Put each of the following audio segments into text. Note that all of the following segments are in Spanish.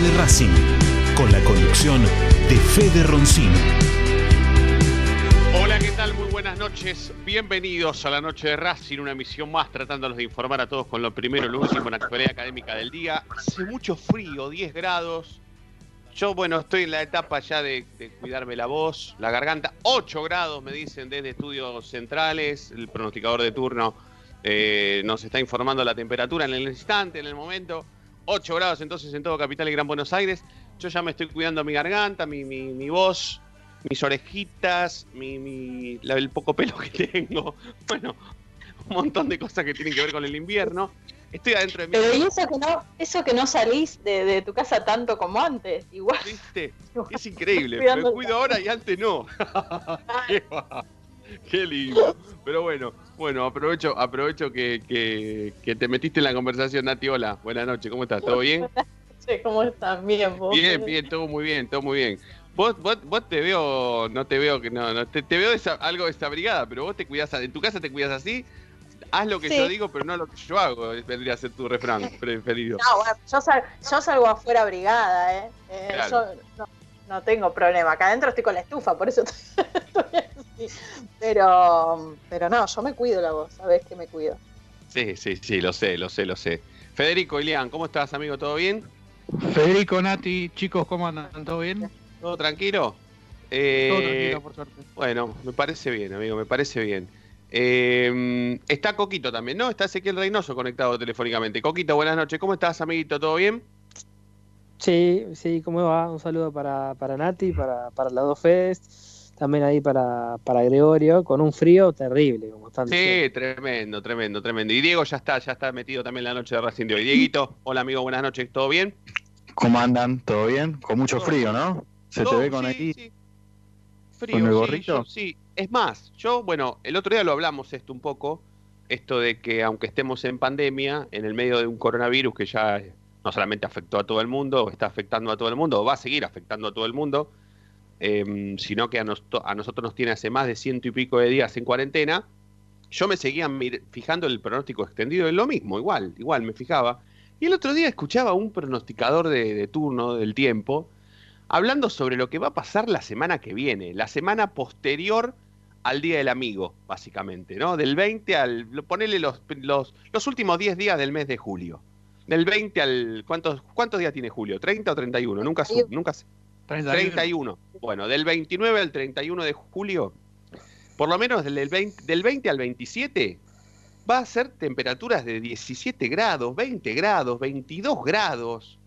de Racing, con la conducción de Fede Roncino. Noches. Bienvenidos a la noche de Racing, una emisión más tratándolos de informar a todos con lo primero y lo último en la actualidad académica del día. Hace mucho frío, 10 grados. Yo, bueno, estoy en la etapa ya de, cuidarme la voz, la garganta. 8 grados, me dicen desde estudios centrales. El pronosticador de turno eh, nos está informando la temperatura en el instante, en el momento. 8 grados entonces en todo Capital y Gran Buenos Aires. Yo ya me estoy cuidando mi garganta, mi, mi voz, mis orejitas, mi, mi- la- el poco pelo que tengo. Bueno, un montón de cosas que tienen que ver con el invierno. Estoy adentro de mi Pero y eso que no, eso que no salís de, de tu casa tanto como antes, igual. ¿Viste? Es increíble. Me cuido ahora y antes no. Qué va. Qué lindo. Pero bueno, bueno, aprovecho, aprovecho que, que- que te metiste en la conversación, Nati. Hola, buenas noches, ¿cómo estás? ¿Todo bien? ¿Cómo estás? Bien, vos. Bien, bien, todo muy bien, todo muy bien. Vos, vos, vos te veo, no te veo que no, no te, te veo desa- algo desabrigada, pero vos te cuidás, a- en tu casa te cuidas así, haz lo que Sí. yo digo, pero no lo que yo hago, vendría a ser tu refrán preferido. No, bueno, yo, sal- yo salgo afuera abrigada, ¿eh? Eh, Claro. Yo no, no tengo problema. Acá adentro estoy con la estufa, por eso estoy así. Pero, pero no, yo me cuido la voz, sabés que me cuido. Sí, sí, sí, lo sé, lo sé, lo sé. Federico Ilián, ¿cómo estás, amigo? ¿Todo bien? Federico, Nati, chicos, ¿cómo andan? ¿Todo bien? ¿Todo tranquilo? Eh, Todo tranquilo, por suerte. Bueno, me parece bien, amigo, me parece bien. Eh, está Coquito también, ¿no? Está Ezequiel Reynoso conectado telefónicamente. Coquito, buenas noches. ¿Cómo estás, amiguito? ¿Todo bien? Sí, sí, ¿cómo va? Un saludo para, para Nati, para, para las dos Fest, también ahí para, para Gregorio, con un frío terrible, como están diciendo. Sí, tremendo, tremendo, tremendo. Y Diego ya está, ya está metido también en la noche de Racing de hoy. Dieguito, hola amigo, buenas noches, ¿todo bien? ¿Cómo andan? ¿Todo bien? Con mucho frío, ¿no? Se te ve con sí, aquí. sí. Frío, ¿Con el sí, gorrito? yo- Sí, es más, yo, bueno, el otro día lo hablamos esto un poco, esto de que aunque estemos en pandemia, en el medio de un coronavirus que ya no solamente afectó a todo el mundo, está afectando a todo el mundo, o va a seguir afectando a todo el mundo, em, sino que a, nos- a nosotros nos tiene hace más de ciento y pico de días en cuarentena, yo me seguía fijando el pronóstico extendido en lo mismo, igual, igual me fijaba. Y el otro día escuchaba a un pronosticador de, de turno del tiempo hablando sobre lo que va a pasar la semana que viene, la semana posterior al Día del Amigo, básicamente, ¿no? Del 20 al... Ponele los, los, los últimos 10 días del mes de julio. Del 20 al... ¿Cuántos, cuántos días tiene julio? ¿30 o 31? Nunca, su- nunca sé. 31. Bueno, del 29 al 31 de julio, por lo menos del 20, del 20 al 27, va a ser temperaturas de 17 grados, 20 grados, 22 grados.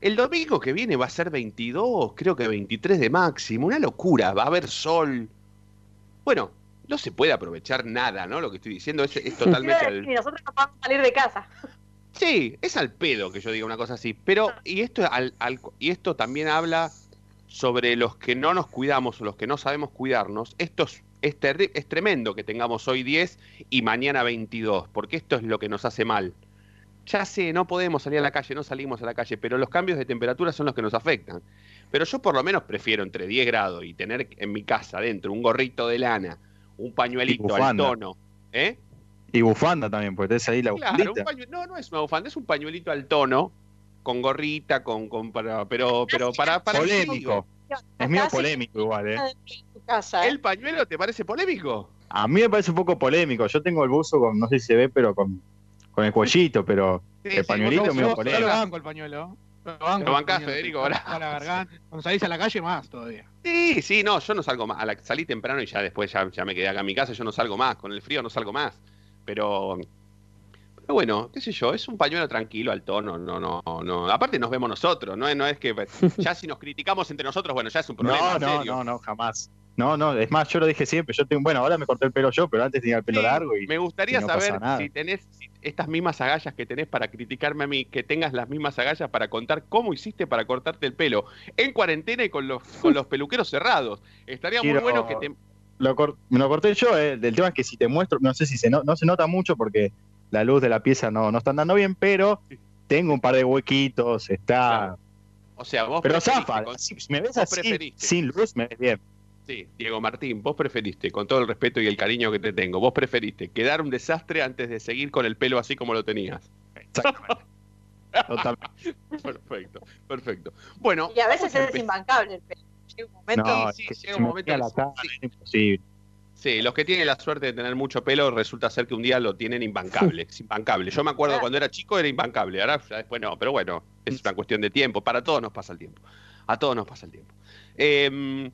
El domingo que viene va a ser 22, creo que 23 de máximo, una locura, va a haber sol. Bueno, no se puede aprovechar nada, ¿no? Lo que estoy diciendo es, es totalmente... al- Y nosotros no podemos salir de casa. Sí, es al pedo que yo diga una cosa así. Pero, y esto, al- al- y esto también habla sobre los que no nos cuidamos o los que no sabemos cuidarnos. Esto es, es, terri- es tremendo que tengamos hoy 10 y mañana 22, porque esto es lo que nos hace mal. Ya sé, no podemos salir a la calle, no salimos a la calle, pero los cambios de temperatura son los que nos afectan. Pero yo por lo menos prefiero entre 10 grados y tener en mi casa adentro un gorrito de lana, un pañuelito al tono. ¿Eh? Y bufanda también, porque tenés ahí la Claro, un bufandita. pañuelo, no, no es una bufanda, es un pañuelito al tono, con gorrita, con, con para, pero, pero para, para Polémico. Es medio polémico igual, ¿eh? en tu casa, ¿eh? ¿El pañuelo te parece polémico? A mí me parece un poco polémico. Yo tengo el buzo con, no sé si se ve, pero con, con el cuellito, pero Sí, el sí, pañuelito Yo, yo polémico. lo banco el pañuelo. Lo banco Lo bancás, pañuelo. Federico, ahora. A la garganta. Cuando salís a la calle, más todavía. Sí, sí, no, yo no salgo más. A la- salí temprano y ya después ya, ya me quedé acá en mi casa, yo no salgo más. Con el frío no salgo más. Pero, pero bueno, qué sé yo, es un pañuelo tranquilo al tono, no, no, no. Aparte nos vemos nosotros, no, es- no es que ya si nos criticamos entre nosotros, bueno, ya es un problema. No, no, serio. no, no, jamás. No, no, es más, yo lo dije siempre. Yo tengo, bueno, ahora me corté el pelo yo, pero antes tenía el pelo Sí, largo y me gustaría y no pasa saber si tenés si estas mismas agallas que tenés para criticarme a mí, que tengas las mismas agallas para contar cómo hiciste para cortarte el pelo en cuarentena y con los, con los peluqueros cerrados. Estaría muy bueno que te... lo, cor- me lo corté yo. eh. El tema es que si te muestro, no sé si se no, no se nota mucho porque la luz de la pieza no, no está andando bien, pero tengo un par de huequitos, está. Claro. O sea, vos Pero zafa, si me ves así, sin luz, me ves bien. Sí, Diego Martín, vos preferiste, con todo el respeto y el cariño que te tengo, vos preferiste quedar un desastre antes de seguir con el pelo así como lo tenías. Exactamente. Totalmente. Perfecto, perfecto. Bueno, Y a veces es imbancable el pelo. Llega un momento No, sí, es que llega un me momento la cara, sí. es imposible. Sí, los que tienen la suerte de tener mucho pelo resulta ser que un día lo tienen imbancable, es imbancable. Yo me acuerdo Claro. cuando era chico era imbancable, ahora ya después no, pero bueno, es una cuestión de tiempo, para todos nos pasa el tiempo, a todos nos pasa el tiempo. Eh,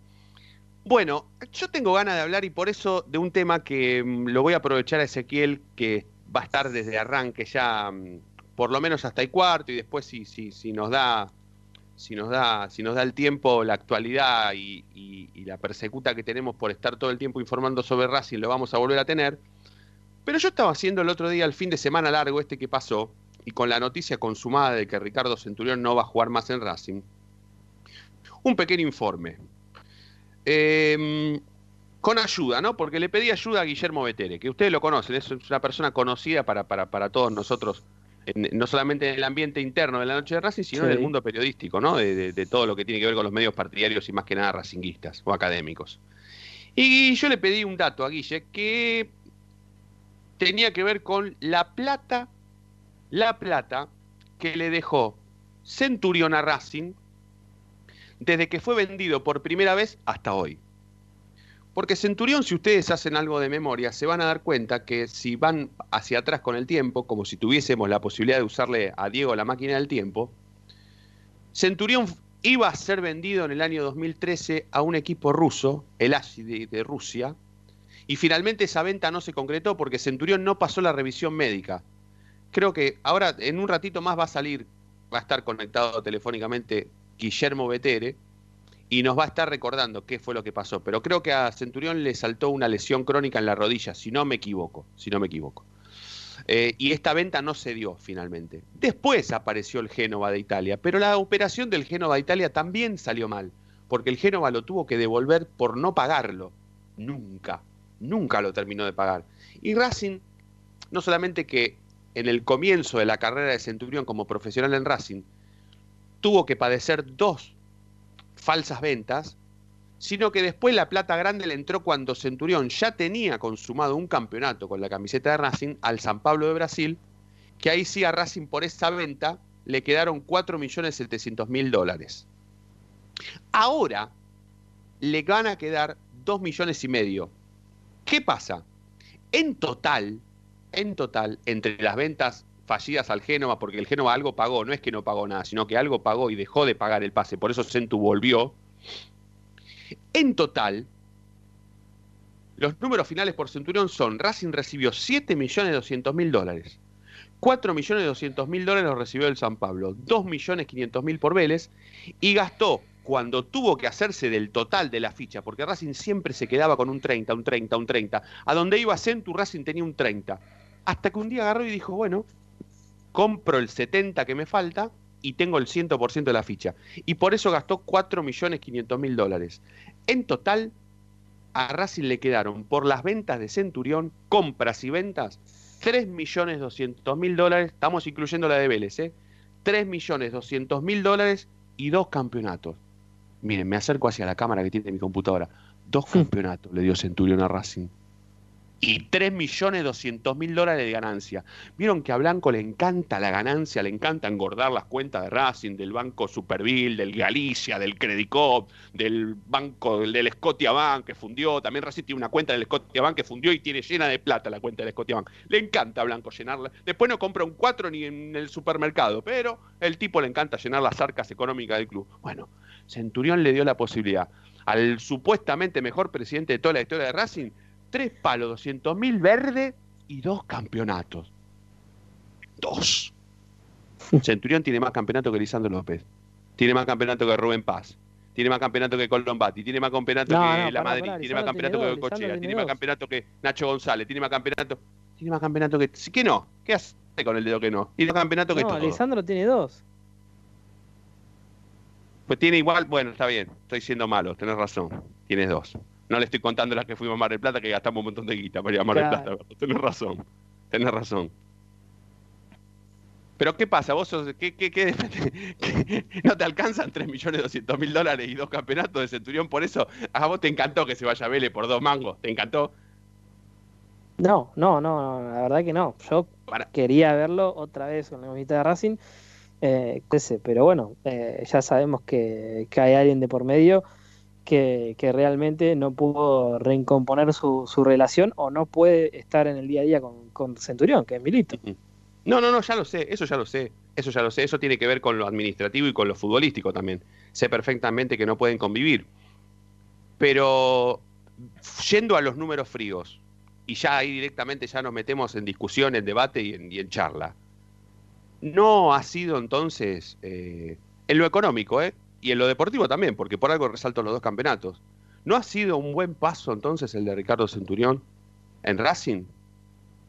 bueno, yo tengo ganas de hablar y por eso de un tema que mm, lo voy a aprovechar a Ezequiel, que va a estar desde arranque ya mm, por lo menos hasta el cuarto y después si, si, si nos da si nos da si nos da el tiempo la actualidad y, y- y la persecuta que tenemos por estar todo el tiempo informando sobre Racing lo vamos a volver a tener. Pero yo estaba haciendo el otro día el fin de semana largo este que pasó y con la noticia consumada de que Ricardo Centurión no va a jugar más en Racing un pequeño informe Eh, con ayuda, ¿no? Porque le pedí ayuda a Guillermo Betere, que ustedes lo conocen, es una persona conocida para, para, para todos nosotros, en- no solamente en el ambiente interno de la noche de Racing, sino en el mundo periodístico, ¿no? De, de- de todo lo que tiene que ver con los medios partidarios y más que nada racinguistas o académicos. Y yo le pedí un dato a Guille que tenía que ver con la plata, la plata que le dejó Centurión a Racing desde que fue vendido por primera vez hasta hoy. Porque Centurión, si ustedes hacen algo de memoria, se van a dar cuenta que si van hacia atrás con el tiempo, como si tuviésemos la posibilidad de usarle a Diego la máquina del tiempo, Centurión iba a ser vendido en el año 2013 a un equipo ruso, el ASI de, de Rusia, y finalmente esa venta no se concretó porque Centurión no pasó la revisión médica. Creo que ahora en un ratito más va a salir, va a estar conectado telefónicamente Guillermo Betere, y nos va a estar recordando qué fue lo que pasó. Pero creo que a Centurión le saltó una lesión crónica en la rodilla, si no me equivoco, si no me equivoco. Eh, y esta venta no se dio finalmente. Después apareció el Génova de Italia, pero la operación del Génova de Italia también salió mal, porque el Génova lo tuvo que devolver por no pagarlo. Nunca, nunca lo terminó de pagar. Y Racing, no solamente que en el comienzo de la carrera de Centurión como profesional en Racing, tuvo que padecer dos falsas ventas, sino que después la plata grande le entró cuando Centurión ya tenía consumado un campeonato con la camiseta de Racing al San Pablo de Brasil, que ahí sí a Racing por esa venta le quedaron 4.700.000 dólares. Ahora le van a quedar 2 millones y medio. ¿Qué pasa? En total, en total, entre las ventas fallidas al Génova, porque el Génova algo pagó, no es que no pagó nada, sino que algo pagó y dejó de pagar el pase, por eso Centu volvió. En total, los números finales por Centurión son, Racing recibió 7.200.000 dólares, 4.200.000 dólares los recibió el San Pablo, 2.500.000 por Vélez, y gastó, cuando tuvo que hacerse del total de la ficha, porque Racing siempre se quedaba con un 30, un 30, un 30, a donde iba Centu, Racing tenía un 30, hasta que un día agarró y dijo, bueno, compro el 70 que me falta y tengo el 100% de la ficha. Y por eso gastó 4.500.000 dólares. En total, a Racing le quedaron por las ventas de Centurión, compras y ventas, 3.200.000 dólares, estamos incluyendo la de Vélez, ¿eh? 3.200.000 dólares y dos campeonatos. Miren, me acerco hacia la cámara que tiene mi computadora. Dos campeonatos le dio Centurión a Racing. Y 3.200.000 dólares de ganancia. Vieron que a Blanco le encanta la ganancia, le encanta engordar las cuentas de Racing, del Banco Superville, del Galicia, del Credicop, del banco del Scotia Bank que fundió. También Racing tiene una cuenta del Scotia Bank que fundió y tiene llena de plata la cuenta del Scotia Bank. Le encanta a Blanco llenarla. Después no compra un 4 ni en el supermercado, pero el tipo le encanta llenar las arcas económicas del club. Bueno, Centurión le dio la posibilidad al supuestamente mejor presidente de toda la historia de Racing tres palos, 200 mil verde y dos campeonatos. Dos. Centurión tiene más campeonato que Lisandro López. Tiene más campeonato que Rubén Paz. Tiene más campeonato que Colombati. Tiene más campeonato No, que no, La Madrid. tiene más campeonato tiene que Cochea. Tiene tiene más campeonato que Nacho González. Tiene más campeonato. Tiene más campeonato que. ¿Qué no? ¿Qué hace con el dedo que no? Tiene más campeonato que No, todo. Lisandro tiene dos. Pues tiene igual, bueno, está bien, estoy siendo malo, tenés razón, tienes dos. No le estoy contando las que fuimos a Mar del Plata, que gastamos un montón de guita para ir a Mar del Claro. Plata. Tenés razón, tenés razón. Pero ¿qué pasa? ¿Vos sos, qué, qué, qué- no te alcanzan 3.200.000 dólares y dos campeonatos de Centurión? Por eso, a vos te encantó que se vaya Vélez por dos mangos, ¿te encantó? No, no, no, la verdad que no. Yo Para- quería verlo otra vez con la camiseta de Racing, eh, pero bueno, eh, ya sabemos que, que hay alguien de por medio que, realmente no pudo recomponer su, relación o no puede estar en el día a día con, Centurión, que es Milito. No, no, no, ya lo sé, eso ya lo sé, eso ya lo sé, eso tiene que ver con lo administrativo y con lo futbolístico también. Sé perfectamente que no pueden convivir. Pero yendo a los números fríos, y ya ahí directamente ya nos metemos en discusión, en debate y en, y en charla, no ha sido entonces, eh, en lo económico, ¿eh? Y en lo deportivo también, porque por algo resalto los dos campeonatos, ¿no ha sido un buen paso entonces el de Ricardo Centurión en Racing?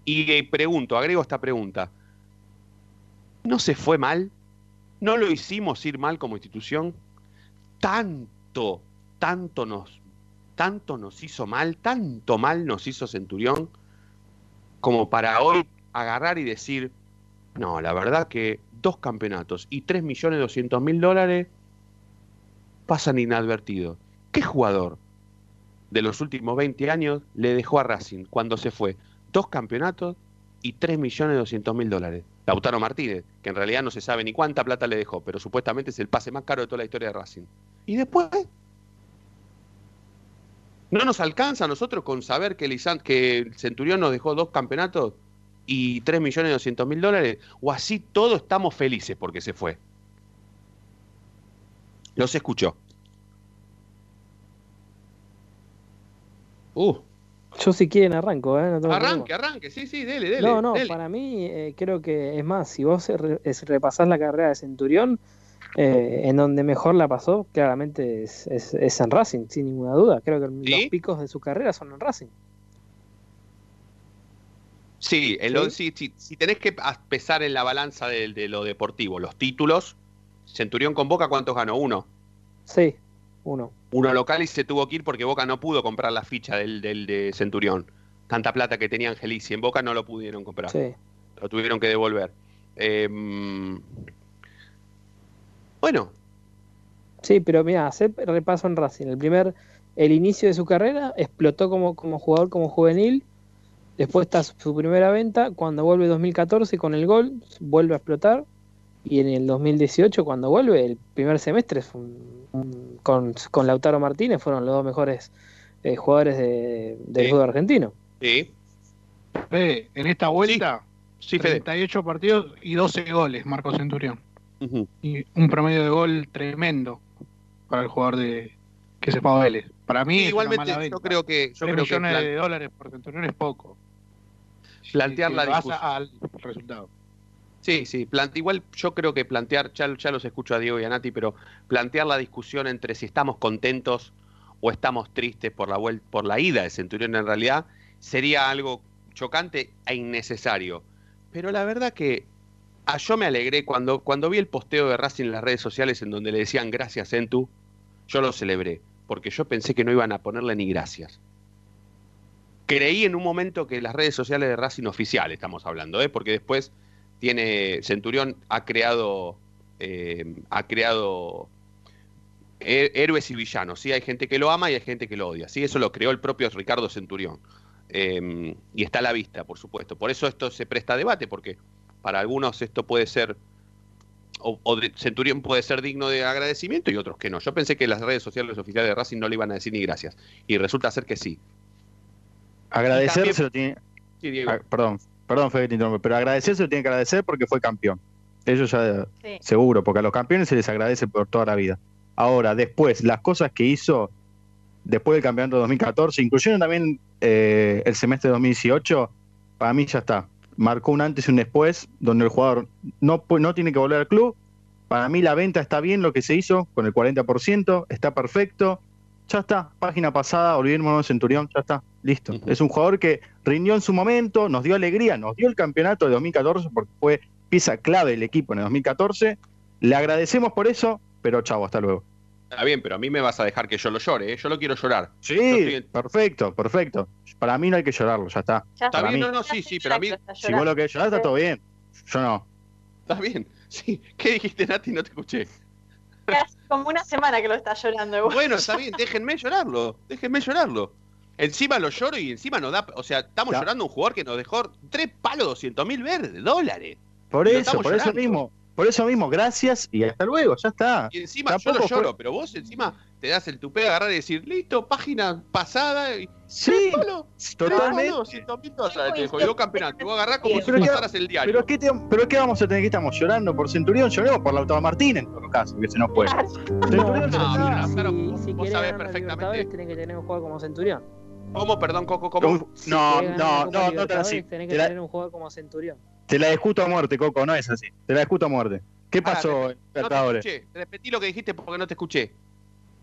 Y eh, pregunto, agrego esta pregunta, ¿no se fue mal? ¿No lo hicimos ir mal como institución? Tanto, tanto nos, tanto nos hizo mal, tanto mal nos hizo Centurión, como para hoy agarrar y decir, no, la verdad que dos campeonatos y 3.200.000 dólares pasan inadvertidos. ¿Qué jugador de los últimos 20 años le dejó a Racing cuando se fue dos campeonatos y 3.200.000 dólares? Lautaro Martínez, que en realidad no se sabe ni cuánta plata le dejó, pero supuestamente es el pase más caro de toda la historia de Racing. Y después, ¿no nos alcanza a nosotros con saber que, que el Centurión nos dejó dos campeonatos y 3.200.000 dólares? ¿O así todos estamos felices porque se fue? Los escucho. Uh, Yo si quieren arranco, ¿eh? No tengo arranque, problema. arranque, sí, sí, dele, dele. No, no, dele. para mí eh, creo que es más, si vos re- es- repasás la carrera de Centurión, eh, en donde mejor la pasó, claramente es, es- es en Racing, sin ninguna duda. Creo que ¿Sí? los picos de su carrera son en Racing. Sí, ¿Sí? sí, sí, si tenés que pesar en la balanza de, de lo deportivo, los títulos, Centurión con Boca, ¿cuántos ganó? Uno. Sí, uno. Uno local y se tuvo que ir porque Boca no pudo comprar la ficha del, del de Centurión. Tanta plata que tenía Angelici en Boca no lo pudieron comprar. Sí. Lo tuvieron que devolver. Em, bueno, Sí, pero mira, hacer repaso en Racing. El primer, el inicio de su carrera, explotó como, como jugador, como juvenil. Después está su, su primera venta. Cuando vuelve 2014 con el gol, vuelve a explotar. Y en el 2018, cuando vuelve, el primer semestre fue un- un- con, con Lautaro Martínez fueron los dos mejores eh, jugadores de, del Sí. fútbol argentino. sí, Fede, en esta vuelta, sí, Fede. 38 partidos y 12 goles, Marco Centurión. Y un promedio de gol tremendo para el jugador de que se fue a Vélez. Para mí, Sí, es una igualmente, mala yo creo que, yo 3 creo que millones plan- de dólares por Centurión es poco. Plantear Si la discusión. al resultado. Sí, sí, igual yo creo que plantear, ya, los escucho a Diego y a Nati, pero plantear la discusión entre si estamos contentos o estamos tristes por la por la ida de Centurión en realidad sería algo chocante e innecesario. Pero la verdad que ah, yo me alegré cuando, cuando vi el posteo de Racing en las redes sociales en donde le decían gracias Entu, yo lo celebré, porque yo pensé que no iban a ponerle ni gracias. Creí en un momento que las redes sociales de Racing oficial estamos hablando, ¿eh? porque después tiene Centurión ha creado eh, ha creado héroes y villanos sí hay gente que lo ama y hay gente que lo odia sí eso lo creó el propio Ricardo Centurión Eh, y está a la vista, por supuesto. Por eso esto se presta a debate, porque para algunos esto puede ser, o, o de- Centurión puede ser digno de agradecimiento y otros que no. Yo pensé que las redes sociales oficiales de Racing no le iban a decir ni gracias. Y resulta ser que sí. Agradecer también- se lo tiene. Sí, Diego. ah, perdón, perdón, Fede, te interrumpo, pero agradecer se lo tiene que agradecer porque fue campeón. Eso ya Sí. seguro, porque a los campeones se les agradece por toda la vida. Ahora, después, las cosas que hizo después del campeonato de 2014, incluyendo también eh, el semestre de 2018, para mí ya está. Marcó un antes y un después, donde el jugador no, no tiene que volver al club. Para mí la venta está bien lo que se hizo, con el 40%, está perfecto. Ya está, página pasada, olvidémonos de Centurión, ya está, listo. Es un jugador que rindió en su momento, nos dio alegría, nos dio el campeonato de 2014 porque fue pieza clave del equipo en el 2014. Le agradecemos por eso, pero chavo, hasta luego. Está bien, pero a mí me vas a dejar que yo lo llore, ¿eh? Yo lo quiero llorar. Sí, estoy- perfecto, perfecto. Para mí no hay que llorarlo, ya está. Ya Está Para bien, mí- no, no, sí, sí, pero a mí... Si vos lo querés llorar, está todo bien. Yo no. Está bien, sí. ¿Qué dijiste, Nati? No te escuché. Hace como una semana que lo está llorando. igual. Bueno, está bien, déjenme llorarlo, déjenme llorarlo. Encima lo lloro y encima nos da, o sea, estamos Ya. llorando a un jugador que nos dejó tres palos 200 mil verdes, dólares. Por eso, por eso mismo. Por eso mismo, gracias y hasta luego, ya está. Y encima yo lo fue- lloro, pero vos encima te das el tupé de agarrar y decir, listo, página pasada y Sí, tres totalmente. palos, 200 mil dólares, te campeonatos, te voy a agarrar como si Pero pasaras el diario. Pero ¿qué, te- pero ¿qué vamos a tener que estamos llorando por Centurión? Lloremos por Lautaro Martínez en todo caso, que se nos fue. Centurión No, no, no, claro, vos- si vos querés sabés perfectamente. Que tener un jugador como Centurión. ¿Cómo, perdón, Coco, cómo? Si No, no, no, no te la Libertadores, sí. Tenés que Te la- tener un jugador como Centurión. Te la discuto a muerte, Coco, no es así. Te la discuto a muerte. ¿Qué Pará, pasó en No te Libertadores? escuché, repetí lo que dijiste porque no te escuché.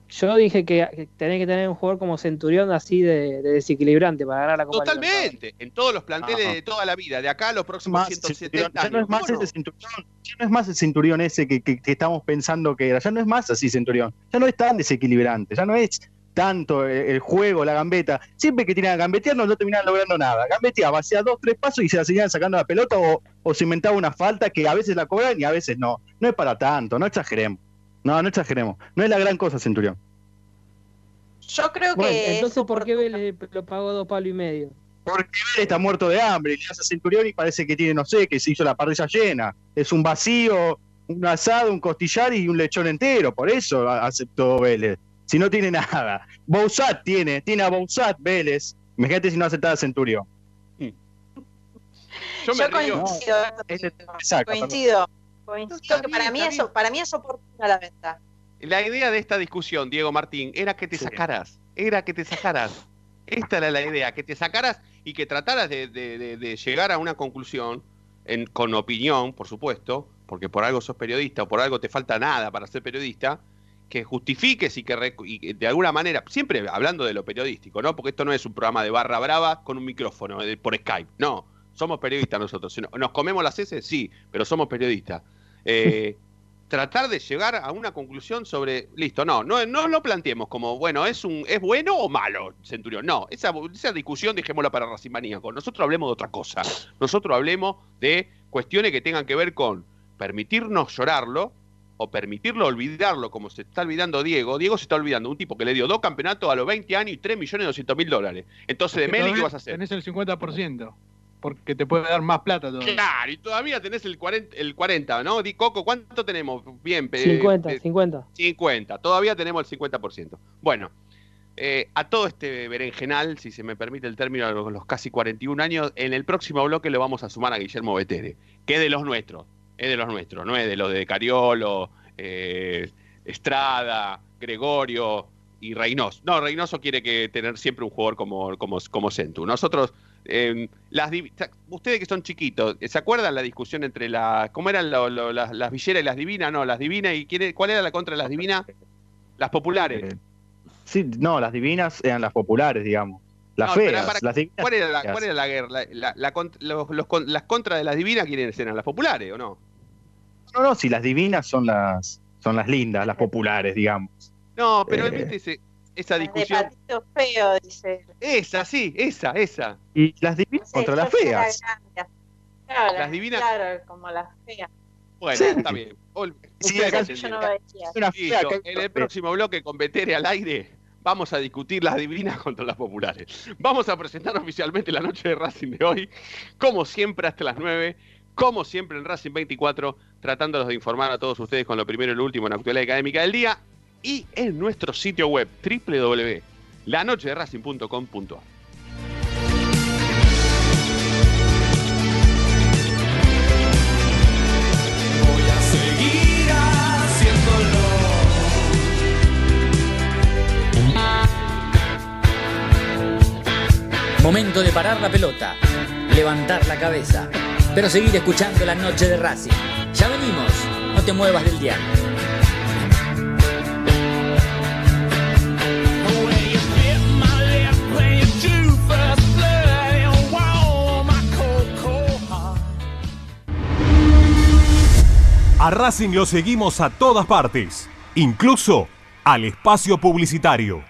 Yo dije que, tenés que tener un jugador como Centurión así de, de desequilibrante para ganar la Copa Libertadores. Totalmente, en todos los planteles Ajá. de toda la vida, de acá a los próximos Más 170 Centurión. Ya años. no es más ese Centurión, ya no es más el Centurión ese que, que- que estamos pensando que era, ya no es más así Centurión, ya no es tan desequilibrante, ya no es tanto el, el juego, la gambeta. Siempre que tiran a gambetear no, no terminaban logrando nada. Gambeteaba, hacía dos, tres pasos y se la seguían sacando la pelota o, o se inventaba una falta que a veces la cobran y a veces no. No es para tanto, no exageremos. No, no exageremos. No es la gran cosa Centurión. Yo creo Bueno, que. entonces, ¿por qué Vélez lo pagó dos palos y medio? Porque Vélez está muerto de hambre y le hace a Centurión y parece que tiene, no sé, que se hizo la parrilla llena. Es un vacío, un asado, un costillar y un lechón entero. Por eso aceptó Vélez. Si no tiene nada. Bouzat tiene, tiene a Bouzat Vélez. Imagínate si no aceptaba a Centurión. Yo me Yo río. coincido. Este- exacto, coincido. Que para mí, está es, bien. para mí es oportuna la venta. La idea de esta discusión, Diego Martín, era que te Sí. sacaras. Era que te sacaras. Esta era la idea, que te sacaras y que trataras de, de- de- de llegar a una conclusión en- con opinión, por supuesto, porque por algo sos periodista o por algo te falta nada para ser periodista, que justifiques y que, y de alguna manera, siempre hablando de lo periodístico, ¿no? Porque esto no es un programa de barra brava con un micrófono eh, por Skype, no. Somos periodistas nosotros. ¿Nos comemos las heces? Sí, pero somos periodistas. Eh, tratar de llegar a una conclusión sobre, listo, no, no, no lo planteemos como, bueno, es un es bueno o malo, Centurión. No, esa, esa discusión dejémosla para Racing Maníaco. Nosotros hablemos de otra cosa. Nosotros hablemos de cuestiones que tengan que ver con permitirnos llorarlo o permitirlo olvidarlo, como se está olvidando Diego. Diego se está olvidando un tipo que le dio dos campeonatos a los 20 años y 3 millones 200 mil dólares. Entonces, de Meli, ¿qué vas a hacer? Tenés el 50%, porque te puede dar más plata todavía. Claro, y todavía tenés el 40, el 40 ¿no? Di Coco, ¿cuánto tenemos? Bien, pe- 50, pe- 50. 50, todavía tenemos el 50%. Bueno, eh, a todo este berenjenal, si se me permite el término, a los, los casi 41 años, en el próximo bloque lo vamos a sumar a Guillermo Betere, que es de los nuestros, es de los nuestros, no es de los de Cariolo, eh, Estrada, Gregorio y Reynoso. No, Reynoso quiere que tener siempre un jugador como, como, como Centu. Nosotros, eh, las ustedes que son chiquitos, ¿se acuerdan la discusión entre la, cómo eran lo- lo- las, las villeras y las divinas? No, las divinas y quién, ¿cuál era la contra de las divinas? Las populares. Eh, sí, no, las divinas eran las populares, digamos. Las No, feas. para- las divinas ¿Cuál era la, cuál era la guerra? La, los- los las contras de las divinas, ¿quiénes eran? ¿Las populares o no? No, no, si las divinas son las, son las lindas, las populares, digamos. No, pero Eh. viste ese- esa De discusión. patito feo, dice. Esa, sí, esa, esa. Y las divinas Sí, contra las feas. Claro, Las divinas- Claro, como las feas. Bueno, Sí. está bien. Ol- Sí, ustedes acá- entendieron. Yo no lo decía. Una fea Listo, que- en el próximo bloque con Betere al aire Vamos a discutir las divinas contra las populares. Vamos a presentar oficialmente la noche de Racing de hoy, como siempre hasta las 9, como siempre en Racing 24, tratándolos de informar a todos ustedes con lo primero y lo último en la actualidad académica del día y en nuestro sitio web www.lanochederacing.com.ar. Voy a seguir haciéndolo. Momento de parar la pelota, levantar la cabeza, pero seguir escuchando la noche de Racing. Ya venimos, no te muevas del heart. A Racing lo seguimos a todas partes, incluso al espacio publicitario.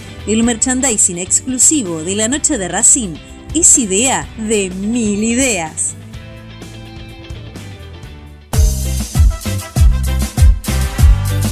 El merchandising exclusivo de la noche de Racing es idea de mil ideas.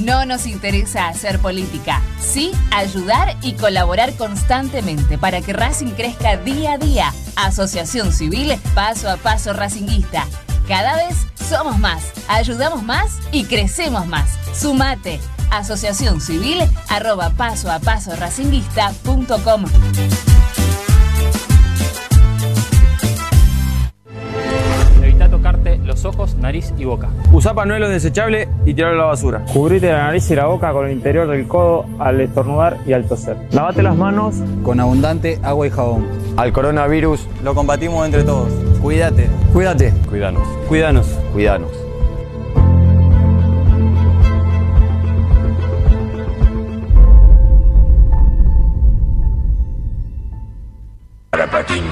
No nos interesa hacer política, sí ayudar y colaborar constantemente para que Racing crezca día a día. Asociación Civil Paso a Paso Racinguista. Cada vez somos más, ayudamos más y crecemos más. Sumate. Asociación Civil arroba paso a paso racinguista.com. Evita tocarte los ojos, nariz y boca. Usa pañuelo desechable y tirarlo a la basura. Cubrite la nariz y la boca con el interior del codo al estornudar y al toser. Lavate las manos Con abundante agua y jabón. al coronavirus. Lo combatimos entre todos. Cuídate. Cuídate. Cuídanos. Cuídanos. Cuídanos.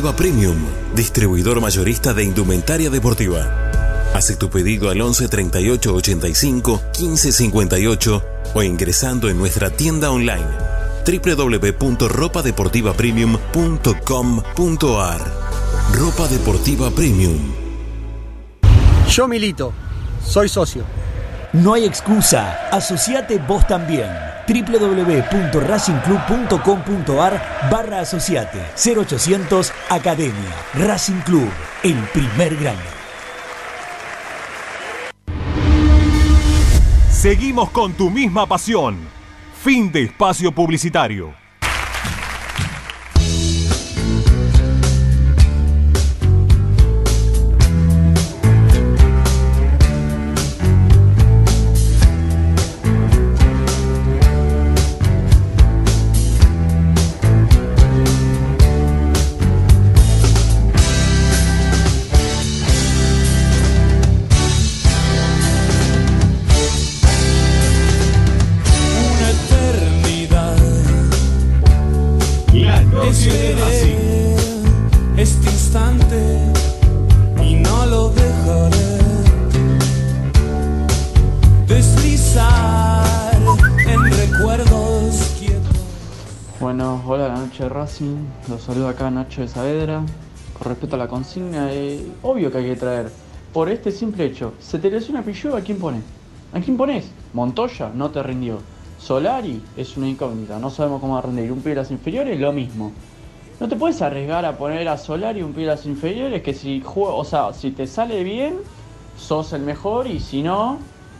Deportiva premium, distribuidor mayorista de indumentaria deportiva. Hace tu pedido al 11 38 85 15 58 o ingresando en nuestra tienda online www.ropadeportivapremium.com.ar Ropa deportiva premium. Yo milito. Soy socio. No hay excusa, asociate vos también. www.racingclub.com.ar barra asociate 0800 Academia Racing Club, el primer grande. Seguimos con tu misma pasión. Fin de espacio publicitario. Racing. Los saludo acá Nacho de Saavedra. Con respecto a la consigna, eh, obvio que hay que traer. Por este simple hecho, se te lesiona Pichu, ¿a quién pones? ¿A quién pones? Montoya no te rindió. Solari es una incógnita, no sabemos cómo va a rendir. Un pibe de las inferiores, lo mismo. No te puedes arriesgar a poner a Solari un pibe de las inferiores que si juega, o sea, si te sale bien, sos el mejor y si no,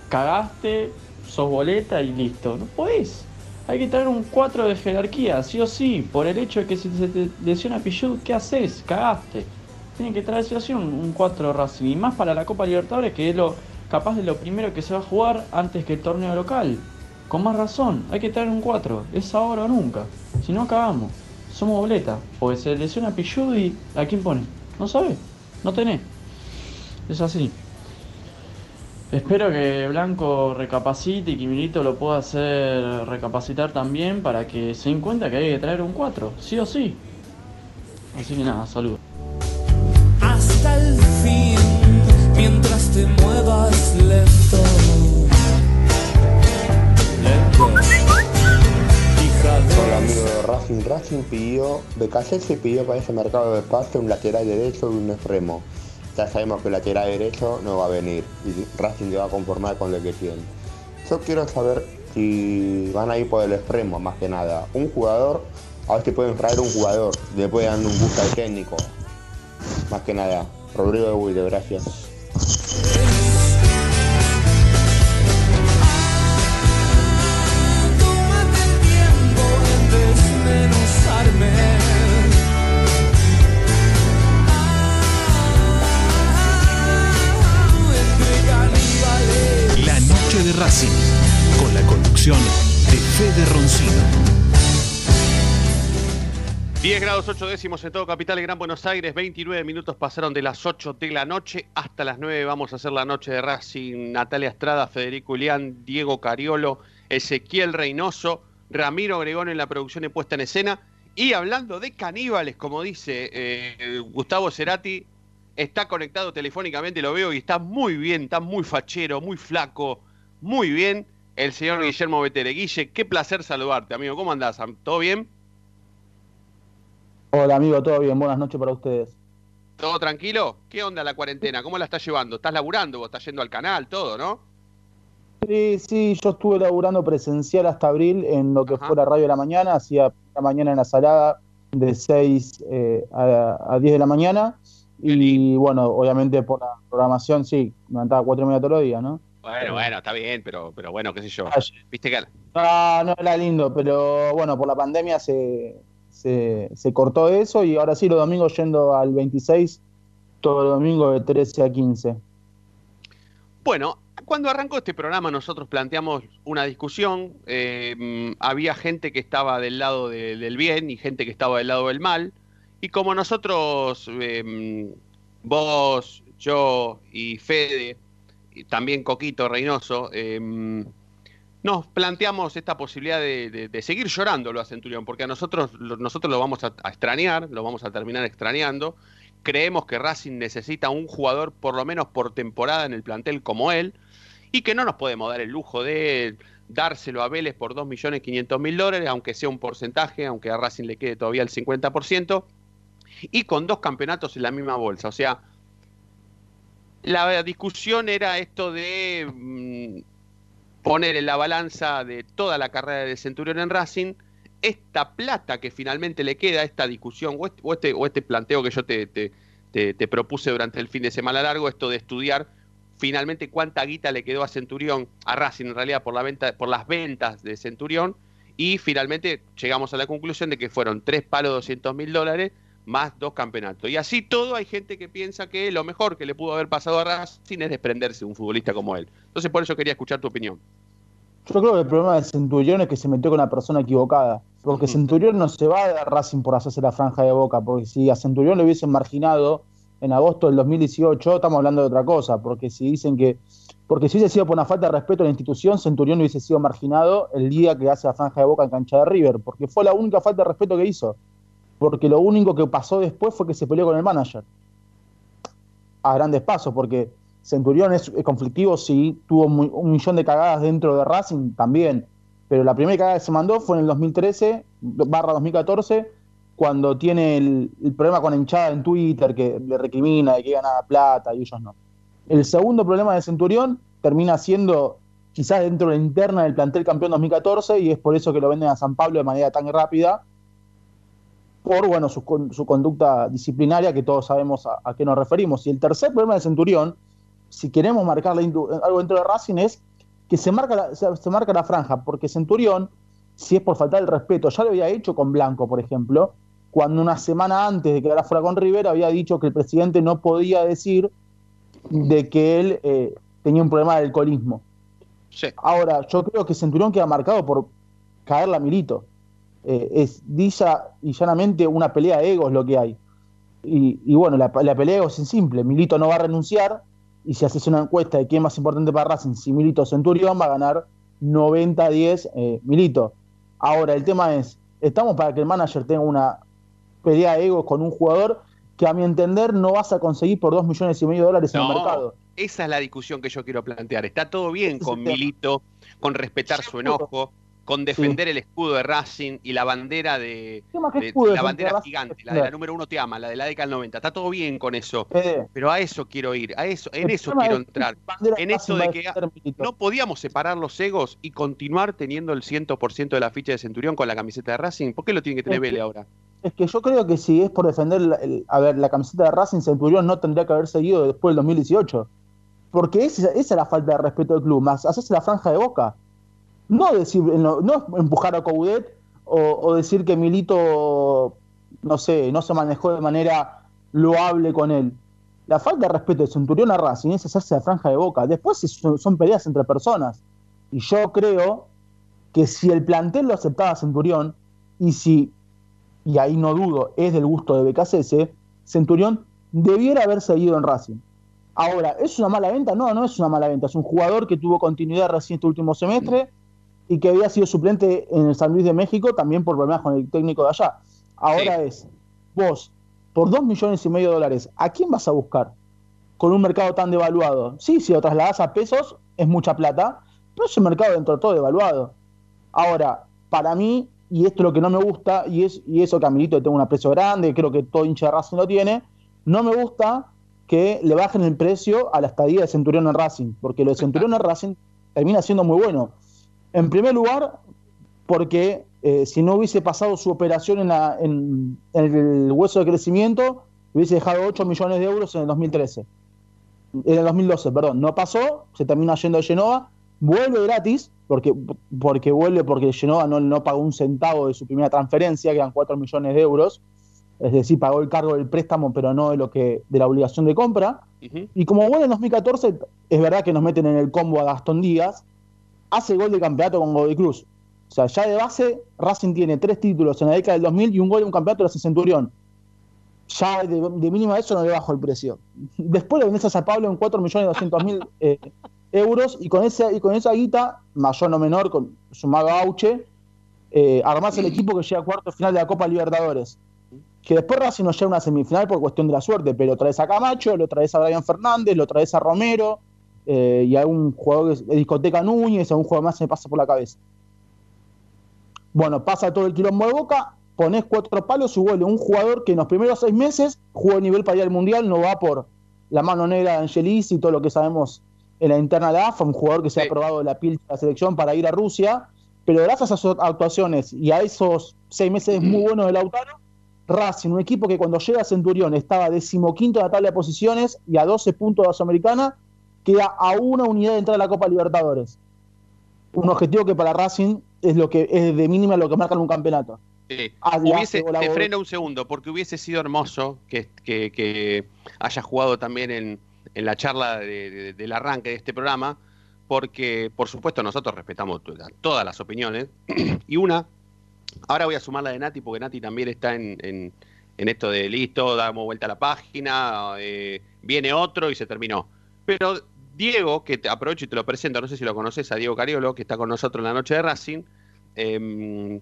cagaste, sos boleta y listo. No podés. Hay que traer un 4 de jerarquía, sí o sí. Por el hecho de que si se te lesiona Pichu, ¿qué haces? Cagaste. Tienen que traer sí un, un 4 Racing. Y más para la Copa Libertadores, que es lo capaz de lo primero que se va a jugar antes que el torneo local. Con más razón, hay que traer un 4. Es ahora o nunca. Si no, cagamos. Somos boleta. Porque se lesiona Pichu y ¿a quién pone? No sabes. No tenés. Es así. Espero que Blanco recapacite y que Milito lo pueda hacer recapacitar también para que se den cuenta que hay que traer un 4, sí o sí. Así que nada, saludos. hasta el fin, mientras te muevas lento. Lento. Hola amigo de Racing. Racing pidió, Becasel se pidió para ese mercado de pase un lateral derecho y un extremo. Ya sabemos que el lateral derecho no va a venir y Racing le va a conformar con lo que tiene. Yo quiero saber si van a ir por el extremo más que nada. Un jugador, a ver si pueden traer un jugador, le pueden dar un gusto al técnico. Más que nada. Rodrigo de Wilde, gracias. Racing, con la conducción de Fede Roncino. 10 grados 8 décimos en todo Capital y Gran Buenos Aires, 29 minutos pasaron de las 8 de la noche hasta las 9 vamos a hacer la noche de Racing, Natalia Estrada, Federico Ulián, Diego Cariolo, Ezequiel Reynoso, Ramiro Gregón en la producción y puesta en escena. Y hablando de caníbales, como dice eh, Gustavo Cerati, está conectado telefónicamente, lo veo y está muy bien, está muy fachero, muy flaco, muy bien, el señor Guillermo Betere. Guille, qué placer saludarte, amigo, ¿cómo andás? ¿Todo bien? Hola amigo, todo bien, buenas noches para ustedes. ¿Todo tranquilo? ¿Qué onda la cuarentena? ¿Cómo la estás llevando? ¿Estás laburando? ¿Vos estás yendo al canal? Todo, ¿no? Sí, sí, yo estuve laburando presencial hasta abril en lo que fue la radio de la mañana, hacía la mañana en la salada de 6 eh, a, a 10 de la mañana y bueno, obviamente por la programación sí, me levantaba cuatro y media todos los días, ¿no? Bueno, bueno, está bien, pero, pero bueno, qué sé yo. Viste que No, no era lindo, pero bueno, por la pandemia se, se, se cortó eso y ahora sí, los domingos yendo al 26, todo el domingo de 13 a 15. Bueno, cuando arrancó este programa nosotros planteamos una discusión, eh, había gente que estaba del lado de- del bien y gente que estaba del lado del mal, y como nosotros, eh, vos, yo y Fede, también Coquito Reynoso, mm, nos planteamos esta posibilidad de, seguir llorándolo a Centurión, porque a nosotros nosotros lo vamos a, a extrañar, lo vamos a terminar extrañando. Creemos que Racing necesita un jugador por lo menos por temporada en el plantel como él, y que no nos podemos dar el lujo de dárselo a Vélez por 2.500.000 dólares, aunque sea un porcentaje, aunque a Racing le quede todavía el 50%, y con dos campeonatos en la misma bolsa. O sea, la discusión era esto de mm, poner en la balanza de toda la carrera de Centurión en Racing esta plata que finalmente le queda esta discusión o este, o este, planteo que yo te, te- te- te propuse durante el fin de semana largo, esto de estudiar finalmente cuánta guita le quedó a Centurión, a Racing en realidad por, la venta, por las ventas de Centurión y finalmente llegamos a la conclusión de que fueron tres palos 200 mil dólares más dos campeonatos. Y así todo hay gente que piensa que lo mejor que le pudo haber pasado a Racing es desprenderse de un futbolista como él. Entonces por eso quería escuchar tu opinión. Yo creo que el problema de Centurión es que se metió con la persona equivocada. Porque Centurión no se va a dar Racing por hacerse la franja de boca. Porque si a Centurión lo hubiesen marginado en agosto del 2018, estamos hablando de otra cosa. Porque si dicen que. Porque si hubiese sido por una falta de respeto a la institución, Centurión no hubiese sido marginado el día que hace la franja de boca en cancha de River. Porque fue la única falta de respeto que hizo. Porque lo único que pasó después fue que se peleó con el manager. A grandes pasos, porque Centurión es, conflictivo, sí, tuvo un millón de cagadas dentro de Racing también, Pero la primera cagada que se mandó fue en el 2013, barra 2014, cuando tiene el, problema con hinchada en Twitter, que le recrimina de que gana plata y ellos no. El segundo problema de Centurión termina siendo quizás dentro de la interna del plantel campeón 2014 y es por eso que lo venden a San Pablo de manera tan rápida, por bueno, su, su conducta disciplinaria, que todos sabemos a, a qué nos referimos. Y el tercer problema de Centurión, si queremos marcarle indu- algo dentro de Racing, es que se marca, la, se, se marca la franja, porque Centurión, si es por faltar el respeto, ya lo había hecho con Blanco, por ejemplo, cuando una semana antes de quedar fuera con Rivera había dicho que el presidente no podía decir de que él eh, tenía un problema de alcoholismo. Ahora, yo creo que Centurión queda marcado por caerla a Milito. Eh, es dicha y llanamente una pelea de egos lo que hay. Y, y bueno, la, la pelea de egos es simple. Milito no va a renunciar y si haces una encuesta de quién es más importante para Racing, si Milito Centurión, va a ganar 90-10 eh, Milito. Ahora, el tema es, estamos para que el manager tenga una pelea de egos con un jugador que a mi entender no vas a conseguir por 2 millones y medio de dólares en el mercado. esa es la discusión que yo quiero plantear. Está todo bien con Milito, con respetar su enojo, con defender el escudo de Racing y la bandera de, ¿Qué más que de- escudo la bandera gigante, la de la número uno te ama, la de la década del 90. Está todo bien con eso. Pero a eso quiero ir, a eso, en El eso quiero entrar. En va de que no podíamos separar los egos y continuar teniendo el 100% de la ficha de Centurión con la camiseta de Racing. ¿Por qué lo tiene que tener Es que- Vélez ahora? Es que yo creo que si es por defender la, el- a ver, la camiseta de Racing, Centurión no tendría que haber seguido después del 2018. Porque esa, esa es la falta de respeto del club, más hacerse la franja de boca. No decir, no, empujar a Coudet o, decir que Milito, no sé, no se manejó de manera loable con él. La falta de respeto de Centurión a Racing es hacerse la franja de boca. Después es- son, peleas entre personas. Y yo creo que si el plantel lo aceptaba Centurión y si y ahí no dudo, es del gusto de BKCS, Centurión debiera haber seguido en Racing. Ahora, ¿es una mala venta? No, no es una mala venta. Es un jugador que tuvo continuidad recién este último semestre y que había sido suplente en el San Luis de México también por problemas con el técnico de allá. Ahora es, vos, por dos millones y medio de dólares, ¿a quién vas a buscar con un mercado tan devaluado? Sí, si lo trasladás a pesos, es mucha plata, pero es un mercado dentro de todo devaluado. Ahora, para mí, y esto es lo que no me gusta, y, es, y eso que a Milito tengo un aprecio grande, creo que todo hincha de Racing lo tiene, no me gusta que le bajen el precio a la estadía de Centurión en Racing, porque lo de Centurión en Racing termina siendo muy bueno. En primer lugar, porque eh, si no hubiese pasado su operación en, la- en- en el hueso de crecimiento, hubiese dejado 8 millones de euros en el 2013. En el 2012, perdón. No pasó, se termina yendo a Genoa, vuelve gratis, porque, porque vuelve porque Genoa no, no pagó un centavo de su primera transferencia, que eran 4 millones de euros. Es decir, pagó el cargo del préstamo, pero no de, lo que, de la obligación de compra. Y como vuelve en 2014, es verdad que nos meten en el combo a Gastón Díaz, hace gol de campeonato con Godoy Cruz. O sea, ya de base, Racing tiene tres títulos en la década del 2000 y un gol de un campeonato de la Centurión. Ya de, de mínima eso no le bajo el precio. Después le vendés a San Pablo en 4.200.000 eh, euros y con, esa, y con esa guita, mayor o menor, con sumado a Auche, eh, armás el equipo que llega a cuarto final de la Copa Libertadores. Que después Racing no llega a una semifinal por cuestión de la suerte, pero traes a Camacho, lo traes a Brian Fernández, lo traes a Romero eh, y a un jugador de discoteca Núñez, a un jugador más se me pasa por la cabeza. Bueno, pasa todo el quilombo de boca, pones cuatro palos y vuelve un jugador que en los primeros seis meses jugó a nivel para ir al mundial, no va por la mano negra de Angelis y todo lo que sabemos en la interna de la AFA, un jugador que se ha probado la piel de la selección para ir a Rusia, pero gracias a sus actuaciones y a esos seis meses muy buenos de Lautaro, Racing, un equipo que cuando llega a Centurión estaba decimoquinto en la tabla de posiciones y a 12 puntos de la Sudamericana, queda a una unidad de entrar a la Copa Libertadores. Un objetivo que para Racing es lo que es de mínima lo que marca en un campeonato. Sí. Hubiese, te freno un segundo, porque hubiese sido hermoso que, que- que haya jugado también en, en la charla de- de- del arranque de este programa, porque por supuesto nosotros respetamos to- todas las opiniones, y una, ahora voy a sumar la de Nati, porque Nati también está en, en- en esto de listo, damos vuelta a la página, eh, viene otro y se terminó. Pero Diego, que te aprovecho y te lo presento, no sé si lo conoces, a Diego Cariolo, que está con nosotros en la noche de Racing, em,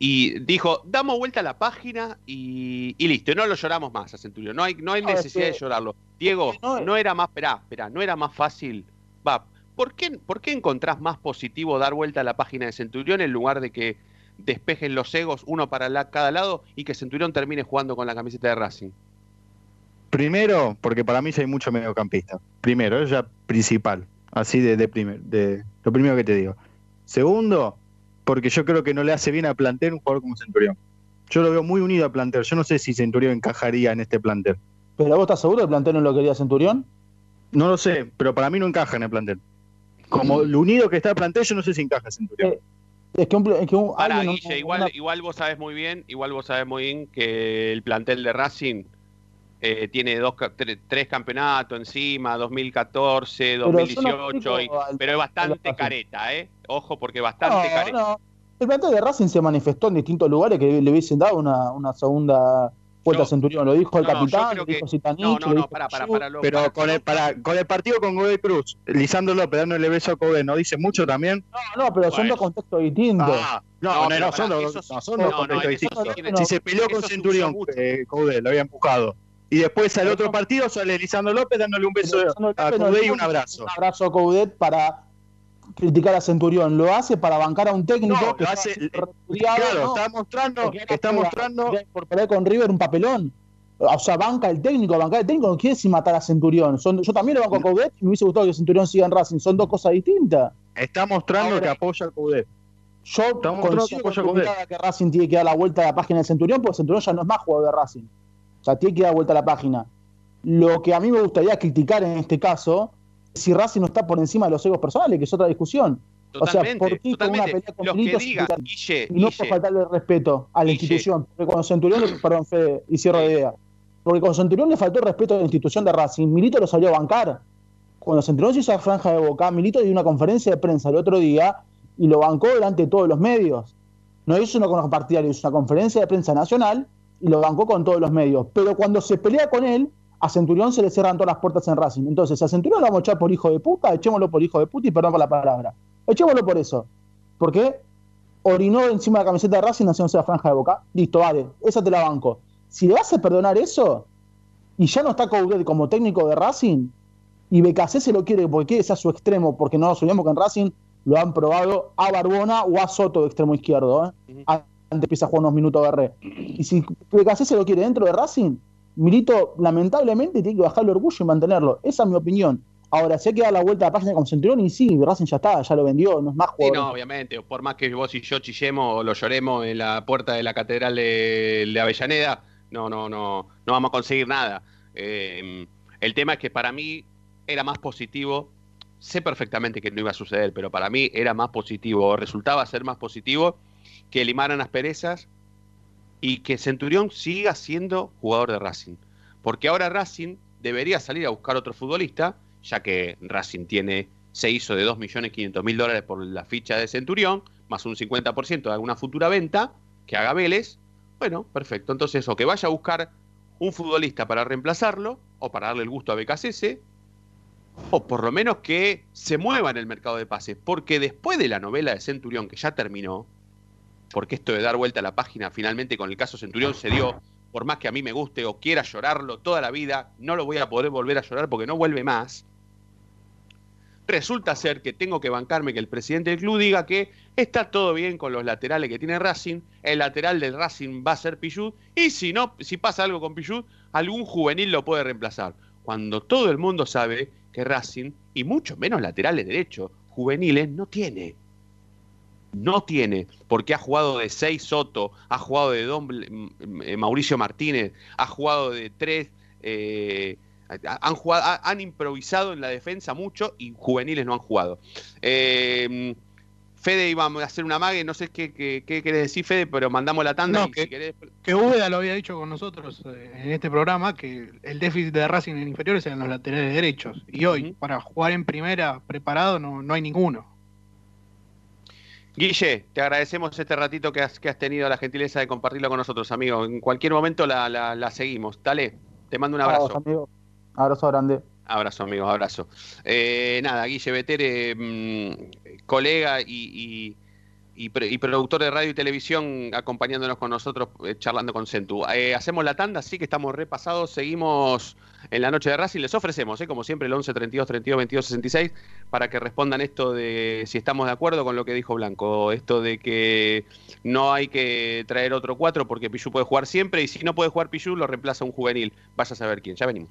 y dijo, damos vuelta a la página y, y listo, y no lo lloramos más a Centurión, no hay, no hay necesidad de llorarlo. Diego, no era más, esperá, esperá, no era más fácil, va, ¿por qué, ¿por qué encontrás más positivo dar vuelta a la página de Centurión en lugar de que despejen los egos uno para la- cada lado y que Centurión termine jugando con la camiseta de Racing? Primero, porque para mí sí hay mucho mediocampista. Primero, eso ya principal. Así de, de, primer, de lo primero que te digo. Segundo, porque yo creo que no le hace bien a plantel un jugador como Centurión. Yo lo veo muy unido al plantel. Yo no sé si Centurión encajaría en este plantel. ¿Pero vos estás seguro que el plantel no lo quería Centurión? No lo sé, pero para mí no encaja en el plantel. Como lo unido que está el plantel, yo no sé si encaja Centurión. Es que un, es que un Pará, alguien- Guille, igual, igual vos sabés muy bien, igual vos sabés muy bien que el plantel de Racing eh, tiene dos, tre- tres campeonatos encima, 2014, Pero yo no 2018, y- critico al- pero es bastante careta, ¿eh? Ojo, porque es bastante No, careta. no. El plantel de Racing se manifestó en distintos lugares que le hubiesen dado una, una segunda vuelta a Centurión. Lo dijo el no, no, yo capitán, lo dijo Zitanich, no, no, no, dijo pará, pará, Pichu. pará, lo- Pero con el, para, con el partido con Godoy Cruz, Lisandro López dándole beso a Cobé, ¿no dice mucho también? No, no, pero son dos contextos distintos. Ah, no, No, no, pero no, son dos, esos- no, son no, dos no, contextos distintos. si se peleó con Centurión, mucho. eh, lo había empujado. Y después al otro partido sale Lisandro López dándole un beso a Coudet y un abrazo. Un abrazo a Coudet para criticar a Centurión. Lo hace para bancar a un técnico No, que lo hace- claro, ¿no? está mostrando, está mostrando Por pelear con River un papelón. O sea, banca el técnico, bancar el técnico no quiere decir matar a Centurión. Son, yo también lo banco a Coudet y me hubiese gustado que Centurión siga en Racing. Son dos cosas distintas. Está mostrando Ahora- que apoya al Coudet. Yo Está mostrando que apoya a Coudet. que Racing tiene que dar la vuelta a la página de Centurión, porque Centurión ya no es más jugador de Racing. O sea, tiene que dar vuelta a la página. Lo que a mí me gustaría criticar en este caso, es si Racing no está por encima de los egos personales, que es otra discusión. o sea, ¿por qué con una pelea con Los que Guille, y no Guille, por faltarle respeto a la Guille. institución? Porque cuando Centurión, perdón, Fede, y cierro de idea. Porque cuando Centurión le faltó el respeto a la institución de Racing, Milito lo salió a bancar. Cuando Centurión se hizo la franja de boca, Milito dio una conferencia de prensa el otro día y lo bancó delante de todos los medios. No hizo una con partidario, hizo una conferencia de prensa nacional y lo bancó con todos los medios. Pero cuando se pelea con él, a Centurión se le cierran todas las puertas en Racing. Entonces, a Centurión lo vamos a echar por hijo de puta, echémoslo por hijo de puta y perdón por la palabra. Echémoslo por eso. Porque orinó encima de la camiseta de Racing haciéndose la franja de boca. Listo, vale, esa te la banco. Si le vas a perdonar eso, y ya no está Coudet como técnico de Racing, y BKC se lo quiere porque quiere ser su extremo, porque no nos olvidemos que en Racing lo han probado a Barbona o a Soto de extremo izquierdo, ¿eh? antes empieza a jugar unos minutos Guerré. Y si BKC se lo quiere dentro de Racing, Milito lamentablemente tiene que bajar el orgullo y mantenerlo. Esa es mi opinión. Ahora, si hay que dar la vuelta a la página con Centurión, y sí, Racing ya está, ya lo vendió, no es más Sí, jugador. no, obviamente. Por más que vos y yo chillemos o lo lloremos en la puerta de la catedral de, de Avellaneda, no, no, no, no vamos a conseguir nada. Eh, el tema es que para mí era más positivo. Sé perfectamente que no iba a suceder, pero para mí era más positivo, o resultaba ser más positivo que limaran asperezas y que Centurión siga siendo jugador de Racing. Porque ahora Racing debería salir a buscar otro futbolista, ya que Racing tiene, se hizo de 2.500.000 dólares por la ficha de Centurión, más un 50% de alguna futura venta que haga Vélez. Bueno, perfecto. Entonces, o que vaya a buscar un futbolista para reemplazarlo, o para darle el gusto a BKCS, o por lo menos que se mueva en el mercado de pases. Porque después de la novela de Centurión, que ya terminó, porque esto de dar vuelta a la página finalmente con el caso Centurión se dio, por más que a mí me guste o quiera llorarlo toda la vida, no lo voy a poder volver a llorar porque no vuelve más. Resulta ser que tengo que bancarme que el presidente del club diga que está todo bien con los laterales que tiene Racing, el lateral del Racing va a ser Pichud, y si no, si pasa algo con Pichud, algún juvenil lo puede reemplazar. Cuando todo el mundo sabe que Racing, y mucho menos laterales derechos, juveniles, no tiene. No tiene, porque ha jugado de 6 Soto, ha jugado de Don Mauricio Martínez, ha jugado de 3, eh, han, jugado, ha- han improvisado en la defensa mucho y juveniles no han jugado. Eh, Fede iba a hacer una mague, no sé qué, qué, qué querés decir, Fede, pero mandamos la tanda No, y que- si querés. Que Úbeda lo había dicho con nosotros eh, en este programa, que el déficit de Racing en inferiores eran los laterales derechos. Y hoy, para jugar en primera preparado, no, no hay ninguno. Guille, te agradecemos este ratito que has, que has tenido la gentileza de compartirlo con nosotros, amigo. En cualquier momento la, la- la seguimos. Dale, te mando un abrazo. Vamos, amigo. Abrazo grande. Abrazo, amigo, abrazo. Eh, nada, Guille Betere, mm, colega y, y- y pro- y productor de radio y televisión, acompañándonos con nosotros, eh, charlando con Centu. Eh, hacemos la tanda, sí que estamos repasados, seguimos en la noche de Racing. Les ofrecemos, ¿eh? como siempre, el 11 32 32 22 66 para que respondan esto de si estamos de acuerdo con lo que dijo Blanco. Esto de que no hay que traer otro 4 porque Pichu puede jugar siempre y si no puede jugar Pichu lo reemplaza un juvenil. Vaya a saber quién. Ya venimos.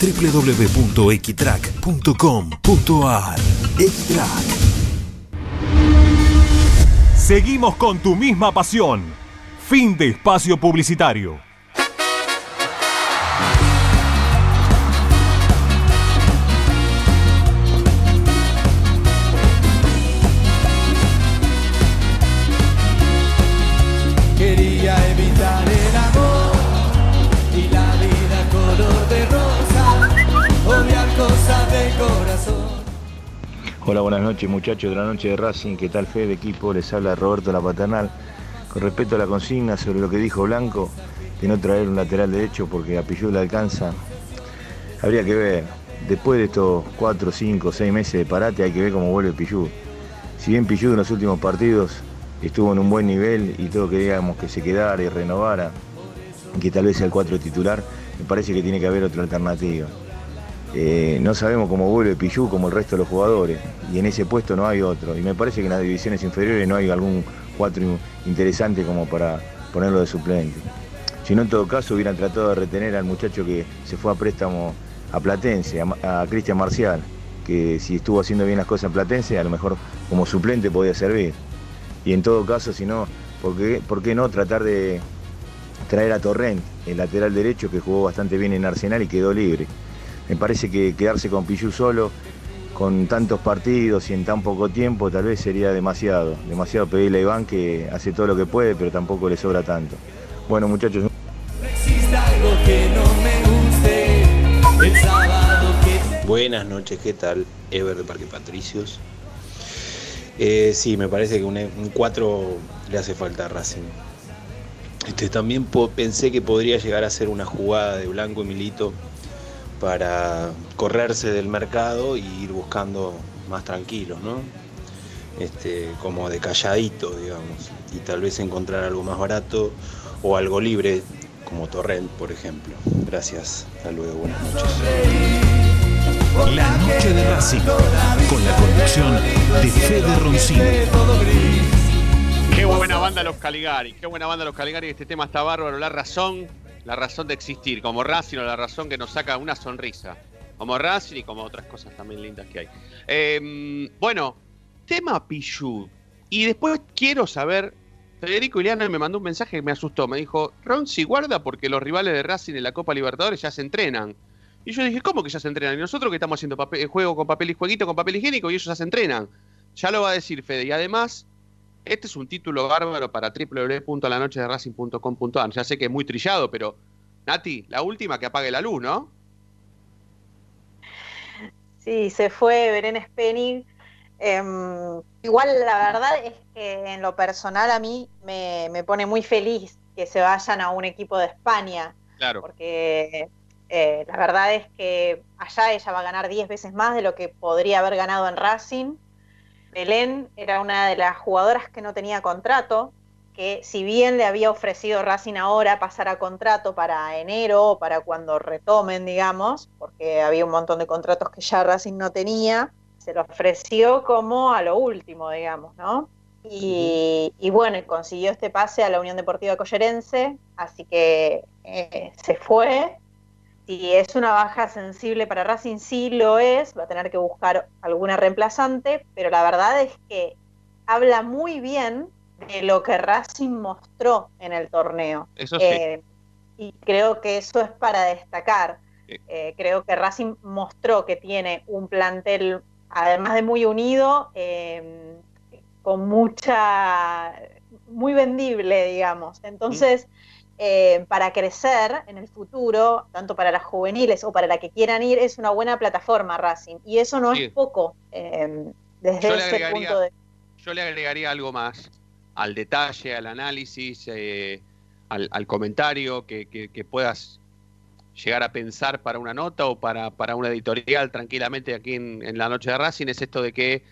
www.equitrack.com.ar Equitrack Seguimos con tu misma pasión. Fin de espacio publicitario. Hola, buenas noches muchachos de la noche de Racing, ¿qué tal fe de equipo? Les habla Roberto La Paternal. Con respecto a la consigna sobre lo que dijo Blanco, de no traer un lateral derecho porque a Pillú le alcanza, habría que ver, después de estos 4, 5, 6 meses de parate hay que ver cómo vuelve Pillú. Si bien Pillú en los últimos partidos estuvo en un buen nivel y todo queríamos que se quedara y renovara, que tal vez sea el 4 titular, me parece que tiene que haber otra alternativa. Eh, no sabemos cómo vuelve Pillú como el resto de los jugadores y en ese puesto no hay otro. Y me parece que en las divisiones inferiores no hay algún cuatro interesante como para ponerlo de suplente. Si no, en todo caso, hubieran tratado de retener al muchacho que se fue a préstamo a Platense, a, Cristian Marcial, que si estuvo haciendo bien las cosas en Platense, a lo mejor como suplente podía servir. Y en todo caso, si no, ¿por qué, por qué no tratar de traer a Torrent, el lateral derecho que jugó bastante bien en Arsenal y quedó libre? Me parece que quedarse con Pichu solo, con tantos partidos y en tan poco tiempo, tal vez sería demasiado. Demasiado pedirle a Iván que hace todo lo que puede, pero tampoco le sobra tanto. Bueno, muchachos. Buenas noches, ¿qué tal? Ever de Parque Patricios. Eh, sí, me parece que un, 4 le hace falta a Racing. Este, también pensé que podría llegar a ser una jugada de Blanco y Milito para correrse del mercado y ir buscando más tranquilos, ¿no? Este, como de calladito, digamos, y tal vez encontrar algo más barato o algo libre, como Torrent, por ejemplo. Gracias, hasta luego, buenas noches. La noche de Racing, con la conducción de Fede Roncini. Qué buena banda los Caligari, qué buena banda los Caligari, este tema está bárbaro, la razón, la razón de existir, como Racing o la razón que nos saca una sonrisa, como Racing y como otras cosas también lindas que hay. Em, bueno, tema Pichu, y después quiero saber, Federico Iliana me mandó un mensaje que me asustó, me dijo, Ron, si guarda porque los rivales de Racing en la Copa Libertadores ya se entrenan. Y yo dije, ¿cómo que ya se entrenan? Y nosotros que estamos haciendo papel, juego con papel y jueguito con papel higiénico y ellos ya se entrenan. Ya lo va a decir Fede. Y además, este es un título bárbaro para www.lanochederacing.com.ar. Ya sé que es muy trillado, pero Nati, la última que apague la luz, ¿no? Sí, se fue Beren Spenning. Em, igual la verdad es que en lo personal a mí me, me, pone muy feliz que se vayan a un equipo de España. Claro. Porque eh, la verdad es que allá ella va a ganar 10 veces más de lo que podría haber ganado en Racing. Belén era una de las jugadoras que no tenía contrato, que si bien le había ofrecido Racing ahora pasar a contrato para enero o para cuando retomen, digamos, porque había un montón de contratos que ya Racing no tenía, se lo ofreció como a lo último, digamos, ¿no? Y, y bueno, consiguió este pase a la Unión Deportiva Collerense, así que eh, se fue si es una baja sensible para Racing, sí lo es, va a tener que buscar alguna reemplazante, pero la verdad es que habla muy bien de lo que Racing mostró en el torneo. Eso sí. Eh, y creo que eso es para destacar. Eh, creo que Racing mostró que tiene un plantel, además de muy unido, eh, con mucha, muy vendible, digamos. Entonces, eh, para crecer en el futuro, tanto para las juveniles o para la que quieran ir, es una buena plataforma Racing. Y eso no Sí. es poco eh, desde ese punto de Yo le agregaría algo más al detalle, al análisis, eh, al, al comentario que, que- que puedas llegar a pensar para una nota o para, para una editorial tranquilamente aquí en, en la noche de Racing, es esto de que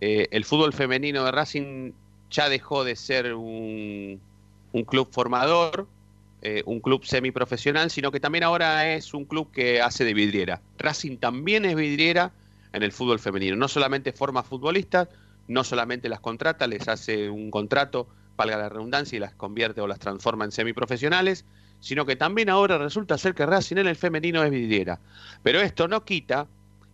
eh, el fútbol femenino de Racing ya dejó de ser un, un club formador, eh, un club semiprofesional, sino que también ahora es un club que hace de vidriera. Racing también es vidriera en el fútbol femenino. No solamente forma futbolistas, no solamente las contrata, les hace un contrato, valga la redundancia, y las convierte o las transforma en semiprofesionales, sino que también ahora resulta ser que Racing en el femenino es vidriera. Pero esto no quita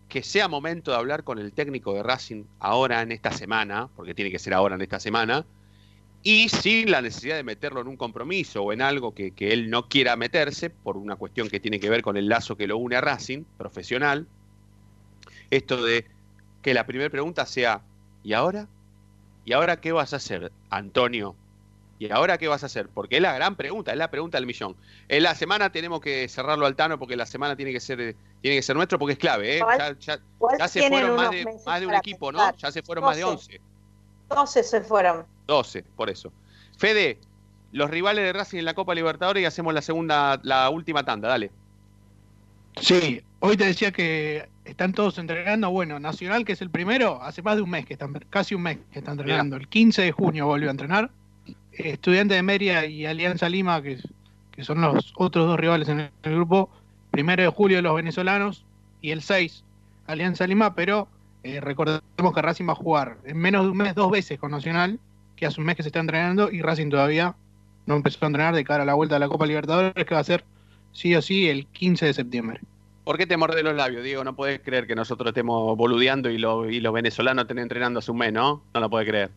que sea momento de hablar con el técnico de Racing ahora en esta semana, porque tiene que ser ahora en esta semana, y sin la necesidad de meterlo en un compromiso o en algo que, que él no quiera meterse, por una cuestión que tiene que ver con el lazo que lo une a Racing, profesional, esto de que la primera pregunta sea, ¿y ahora? ¿Y ahora qué vas a hacer, Antonio? ¿Y ahora qué vas a hacer? Porque es la gran pregunta, es la pregunta del millón. En la semana tenemos que cerrarlo al Tano porque la semana tiene que ser, eh, tiene que ser nuestro porque es clave. ¿eh? Ya, ya- ya se fueron más de, más de un equipo, ¿no? Ya se fueron más de 12. 11. 12 se fueron. 12, por eso. Fede, los rivales de Racing en la Copa Libertadores y hacemos la segunda, la última tanda, dale. Sí, hoy te decía que están todos entrenando. Bueno, Nacional, que es el primero, hace más de un mes que están, casi un mes que está entrenando. El 15 de junio volvió a entrenar. Estudiante de Mérida y Alianza Lima, que son los otros dos rivales en el, grupo, primero de julio los venezolanos y el 6 Alianza Lima, pero eh, recordemos que Racing va a jugar en menos de un mes dos veces con Nacional, que hace un mes que se está entrenando y Racing todavía no empezó a entrenar de cara a la vuelta de la Copa Libertadores, que va a ser sí o sí el 15 de septiembre. ¿Por qué te morde los labios, Diego? No puedes creer que nosotros estemos boludeando y, lo- y los venezolanos estén entrenando hace un mes, ¿no? No lo puedes creer.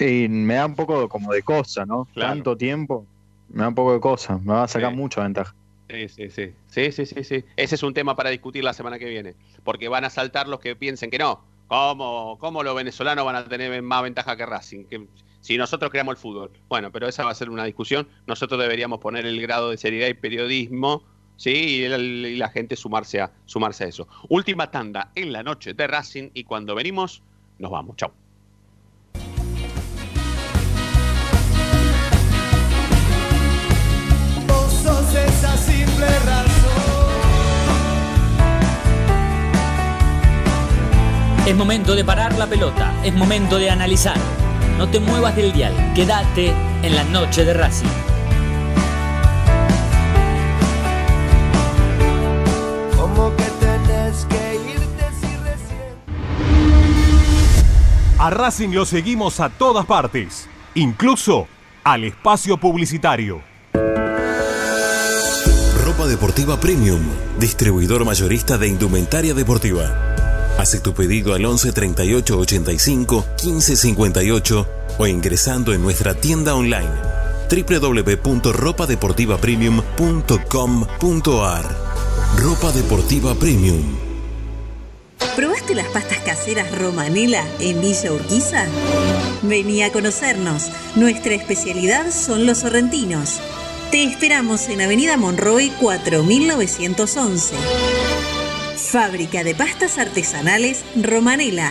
Y me da un poco como de cosa, ¿no? Claro. Tanto tiempo, me da un poco de cosa. Me va a sacar Sí. mucha ventaja. Sí, sí, sí. Sí, sí, sí, sí. Ese es un tema para discutir la semana que viene. Porque van a saltar los que piensen que no. ¿Cómo, cómo los venezolanos van a tener más ventaja que Racing? Que si nosotros creamos el fútbol. Bueno, pero esa va a ser una discusión. Nosotros deberíamos poner el grado de seriedad y periodismo, ¿sí? Y, la gente sumarse a, sumarse a eso. Última tanda en la noche de Racing y cuando venimos, nos vamos. Chau. Es momento de parar la pelota, es momento de analizar. No te muevas del dial, quédate en la noche de Racing. Como que tenés que irte si recién. A Racing lo seguimos a todas partes, incluso al espacio publicitario. Ropa deportiva premium, distribuidor mayorista de indumentaria deportiva. Hace tu pedido al 11 38 85 15 58 o ingresando en nuestra tienda online www.ropadeportivapremium.com.ar. Ropa deportiva premium. ¿Probaste las pastas caseras Romanela en Villa Urquiza? Vení a conocernos. Nuestra especialidad son los sorrentinos. Te esperamos en Avenida Monroy 4911. Fábrica de pastas artesanales Romanela.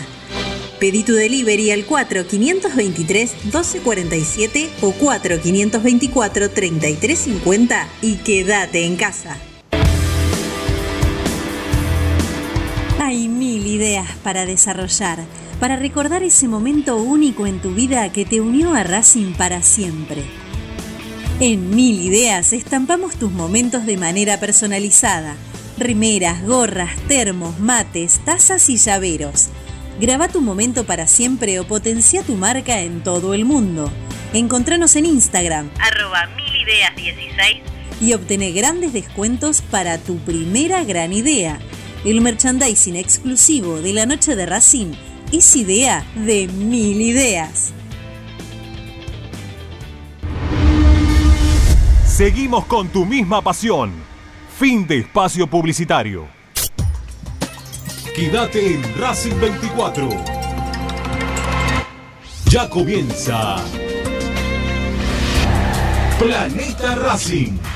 Pedí tu delivery al 4523-1247 o 4524-3350 y quédate en casa. Hay mil ideas para desarrollar, para recordar ese momento único en tu vida que te unió a Racing para siempre. En Mil Ideas estampamos tus momentos de manera personalizada. Remeras, gorras, termos, mates, tazas y llaveros. Graba tu momento para siempre o potencia tu marca en todo el mundo. Encontranos en Instagram, arroba milideas16 y obtené grandes descuentos para tu primera gran idea. El merchandising exclusivo de la noche de Racing es idea de mil ideas. Seguimos con tu misma pasión. Fin de espacio publicitario. Quédate en Racing 24. Ya comienza Planeta Racing.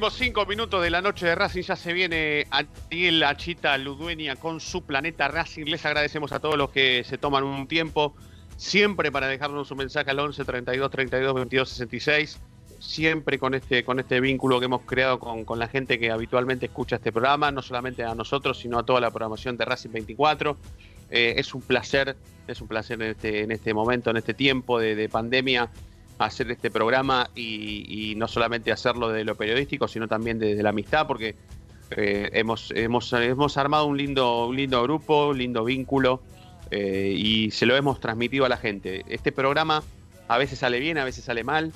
Últimos cinco minutos de la noche de Racing. Ya se viene Ariel Achita Ludueña con su planeta Racing. Les agradecemos a todos los que se toman un tiempo siempre para dejarnos un mensaje al 11 32 32 22 66. Siempre con este, con este vínculo que hemos creado con, con la gente que habitualmente escucha este programa, no solamente a nosotros, sino a toda la programación de Racing 24. Eh, es un placer, es un placer en este, en este momento, en este tiempo de, de pandemia, hacer este programa y, no solamente hacerlo de lo periodístico, sino también desde la amistad, porque eh, hemos, hemos, hemos armado un lindo, un lindo grupo, un lindo vínculo eh, y se lo hemos transmitido a la gente. Este programa a veces sale bien, a veces sale mal,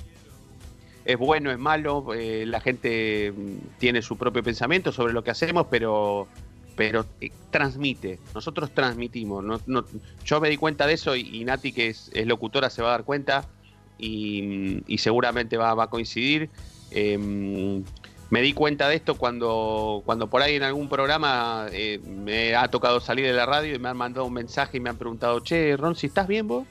es bueno, es malo, eh, la gente mm, tiene su propio pensamiento sobre lo que hacemos, pero pero transmite, nosotros transmitimos. No, no- yo me di cuenta de eso y, y Nati, que es, es locutora, se va a dar cuenta y, seguramente va, va a coincidir. Eh, me di cuenta de esto cuando, cuando por ahí en algún programa eh, me ha tocado salir de la radio y me han mandado un mensaje y me han preguntado, che, Ron, si estás bien vos,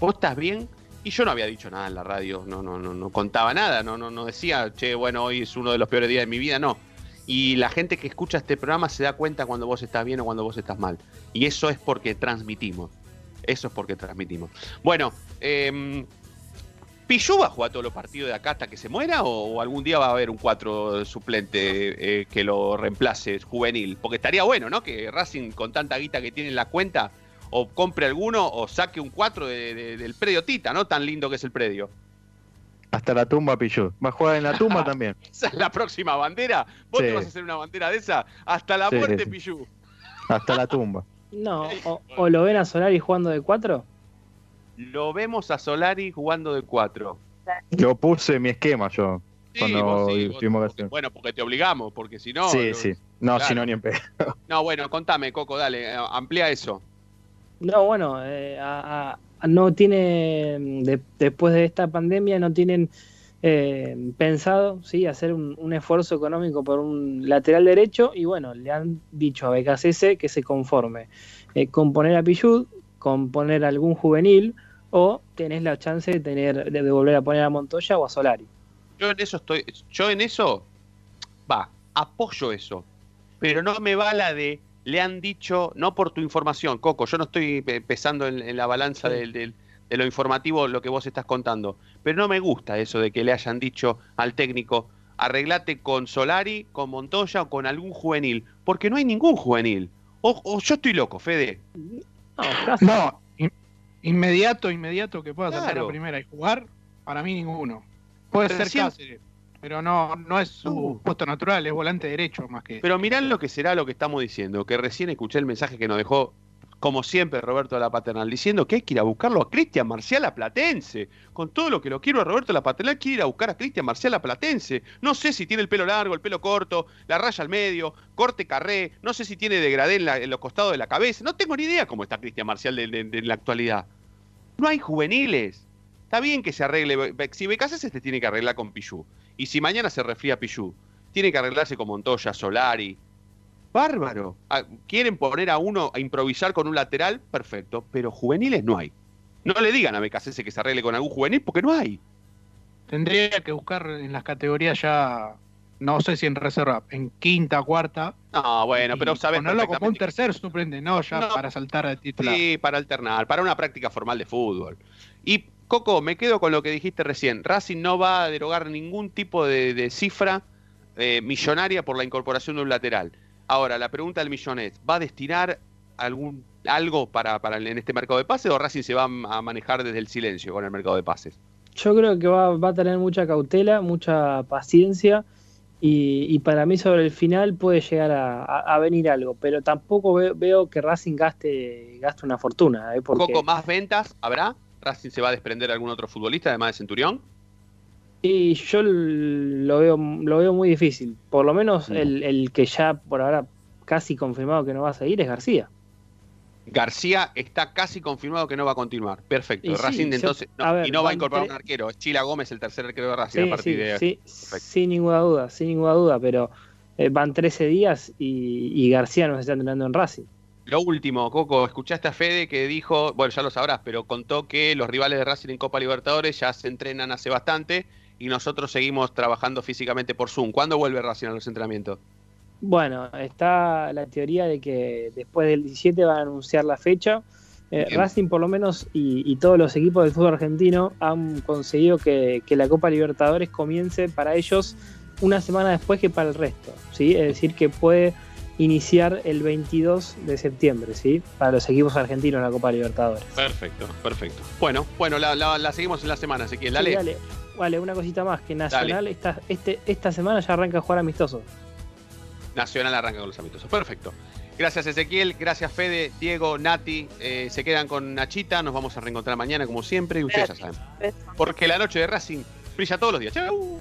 vos estás bien. Y yo no había dicho nada en la radio, no, no, no, no contaba nada, no, no, no decía, che, bueno, hoy es uno de los peores días de mi vida, no. Y la gente que escucha este programa se da cuenta cuando vos estás bien o cuando vos estás mal. Y eso es porque transmitimos. Eso es porque transmitimos. Bueno, eh, ¿Pichu va a jugar todos los partidos de acá hasta que se muera o, o algún día va a haber un 4 suplente eh, que lo reemplace juvenil? Porque estaría bueno, ¿no? Que Racing con tanta guita que tiene en la cuenta o compre alguno o saque un 4 de- de- del predio Tita, ¿no? Tan lindo que es el predio. Hasta la tumba Pichu. Va a jugar en la tumba también. Esa es la próxima bandera. ¿Vos Sí. te vas a hacer una bandera de esa? Hasta la Sí, muerte, sí. Pichu. Hasta la tumba. No, o, o lo ven a Solari jugando de cuatro. Lo vemos a Solari jugando de 4. Yo puse mi esquema yo. cuando vos sí, vos-. Bueno, porque te obligamos, porque si no. sí, sí. No, claro. si no, ni en pedo. No, bueno, contame, Coco, dale, eh, amplía eso. No, bueno, eh, a- a- no tiene, de- después de esta pandemia, no tienen eh, pensado sí hacer un, un esfuerzo económico por un lateral derecho y bueno, le han dicho a BKCS que se conforme eh, con poner a Pichud, con poner algún juvenil o tenés la chance de tener de, volver a poner a Montoya o a Solari. Yo en eso estoy, yo en eso, va, apoyo eso, pero no me va la de, le han dicho, no por tu información, Coco, yo no estoy pesando en, en la balanza del- del- de lo informativo lo que vos estás contando, pero no me gusta eso de que le hayan dicho al técnico, arreglate con Solari, con Montoya o con algún juvenil, porque no hay ningún juvenil. O, o yo estoy loco, Fede. No, in- inmediato, inmediato que pueda saltar Claro. la primera y jugar, para mí ninguno. Puede Pero ser siempre- Cáceres, pero no, no es su puesto natural, es volante derecho más que. Pero mirá lo que será lo que estamos diciendo, que recién escuché el mensaje que nos dejó, como siempre, Roberto de la Paternal, diciendo que hay que ir a buscarlo a Cristian Marcial a Platense. Con todo lo que lo quiero a Roberto de la Paternal, quiere ir a buscar a Cristian Marcial a Platense. No sé si tiene el pelo largo, el pelo corto, la raya al medio, corte carré, no sé si tiene degradé en, la- en los costados de la cabeza. No tengo ni idea cómo está Cristian Marcial de la actualidad. No hay juveniles. Está bien que se arregle. Si Becasés se tiene que arreglar con Pichu. Y si mañana se refría Pichu, tiene que arreglarse con Montoya, Solari. Bárbaro. Ah, ¿Quieren poner a uno a improvisar con un lateral? Perfecto. Pero juveniles no hay. No le digan a Becasés que se arregle con algún juvenil porque no hay. Tendría que buscar en las categorías ya, no sé si en reserva, en quinta, cuarta. No, bueno, pero sabes Ponerlo como un tercer suplente, no ya No. para saltar de titular. Sí, para alternar, para una práctica formal de fútbol. Y Coco, me quedo con lo que dijiste recién. Racing no va a derogar ningún tipo de, de cifra eh, millonaria por la incorporación de un lateral. Ahora, la pregunta del millón es, ¿va a destinar algún algo para, para en este mercado de pases o Racing se va a manejar desde el silencio con el mercado de pases? Yo creo que va, va a tener mucha cautela, mucha paciencia y, y para mí sobre el final puede llegar a, a- a venir algo, pero tampoco ve- veo que Racing gaste, gaste una fortuna. ¿eh? Porque, Coco, ¿más ventas habrá? ¿Racing se va a desprender de algún otro futbolista además de Centurión? Y yo lo veo, lo veo muy difícil. Por lo menos el, el que ya por ahora casi confirmado que no va a seguir es García. García está casi confirmado que no va a continuar. Perfecto. Y sí, Racing yo- entonces no, ver, y no va a incorporar un arquero. Es Chila Gómez el tercer arquero de Racing a partir sí, de. sí, sin ninguna duda, sin ninguna duda, pero eh, van 13 días y, y García nos está entrenando en Racing. Lo último, Coco, escuchaste a Fede que dijo, bueno, ya lo sabrás, pero contó que los rivales de Racing en Copa Libertadores ya se entrenan hace bastante y nosotros seguimos trabajando físicamente por Zoom. ¿Cuándo vuelve Racing a los entrenamientos? Bueno, está la teoría de que después del 17 van a anunciar la fecha. Eh. Racing por lo menos y, y todos los equipos del fútbol argentino han conseguido que, que la Copa Libertadores comience para ellos una semana después que para el resto. ¿sí? Es decir, que puede iniciar el 22 de septiembre ¿sí? para los equipos argentinos en la Copa Libertadores. Perfecto, perfecto. Bueno, bueno, la, la- la seguimos en la semana, Ezequiel. Dale. Sí, dale. Vale, una cosita más, que Nacional esta, este, esta semana ya arranca a jugar amistoso. Nacional arranca con los amistosos. Perfecto. Gracias Ezequiel, gracias Fede, Diego, Nati. eh, se quedan con Nachita. Nos vamos a reencontrar mañana como siempre y ustedes ya saben. Porque la noche de Racing brilla todos los días. ¡Chau!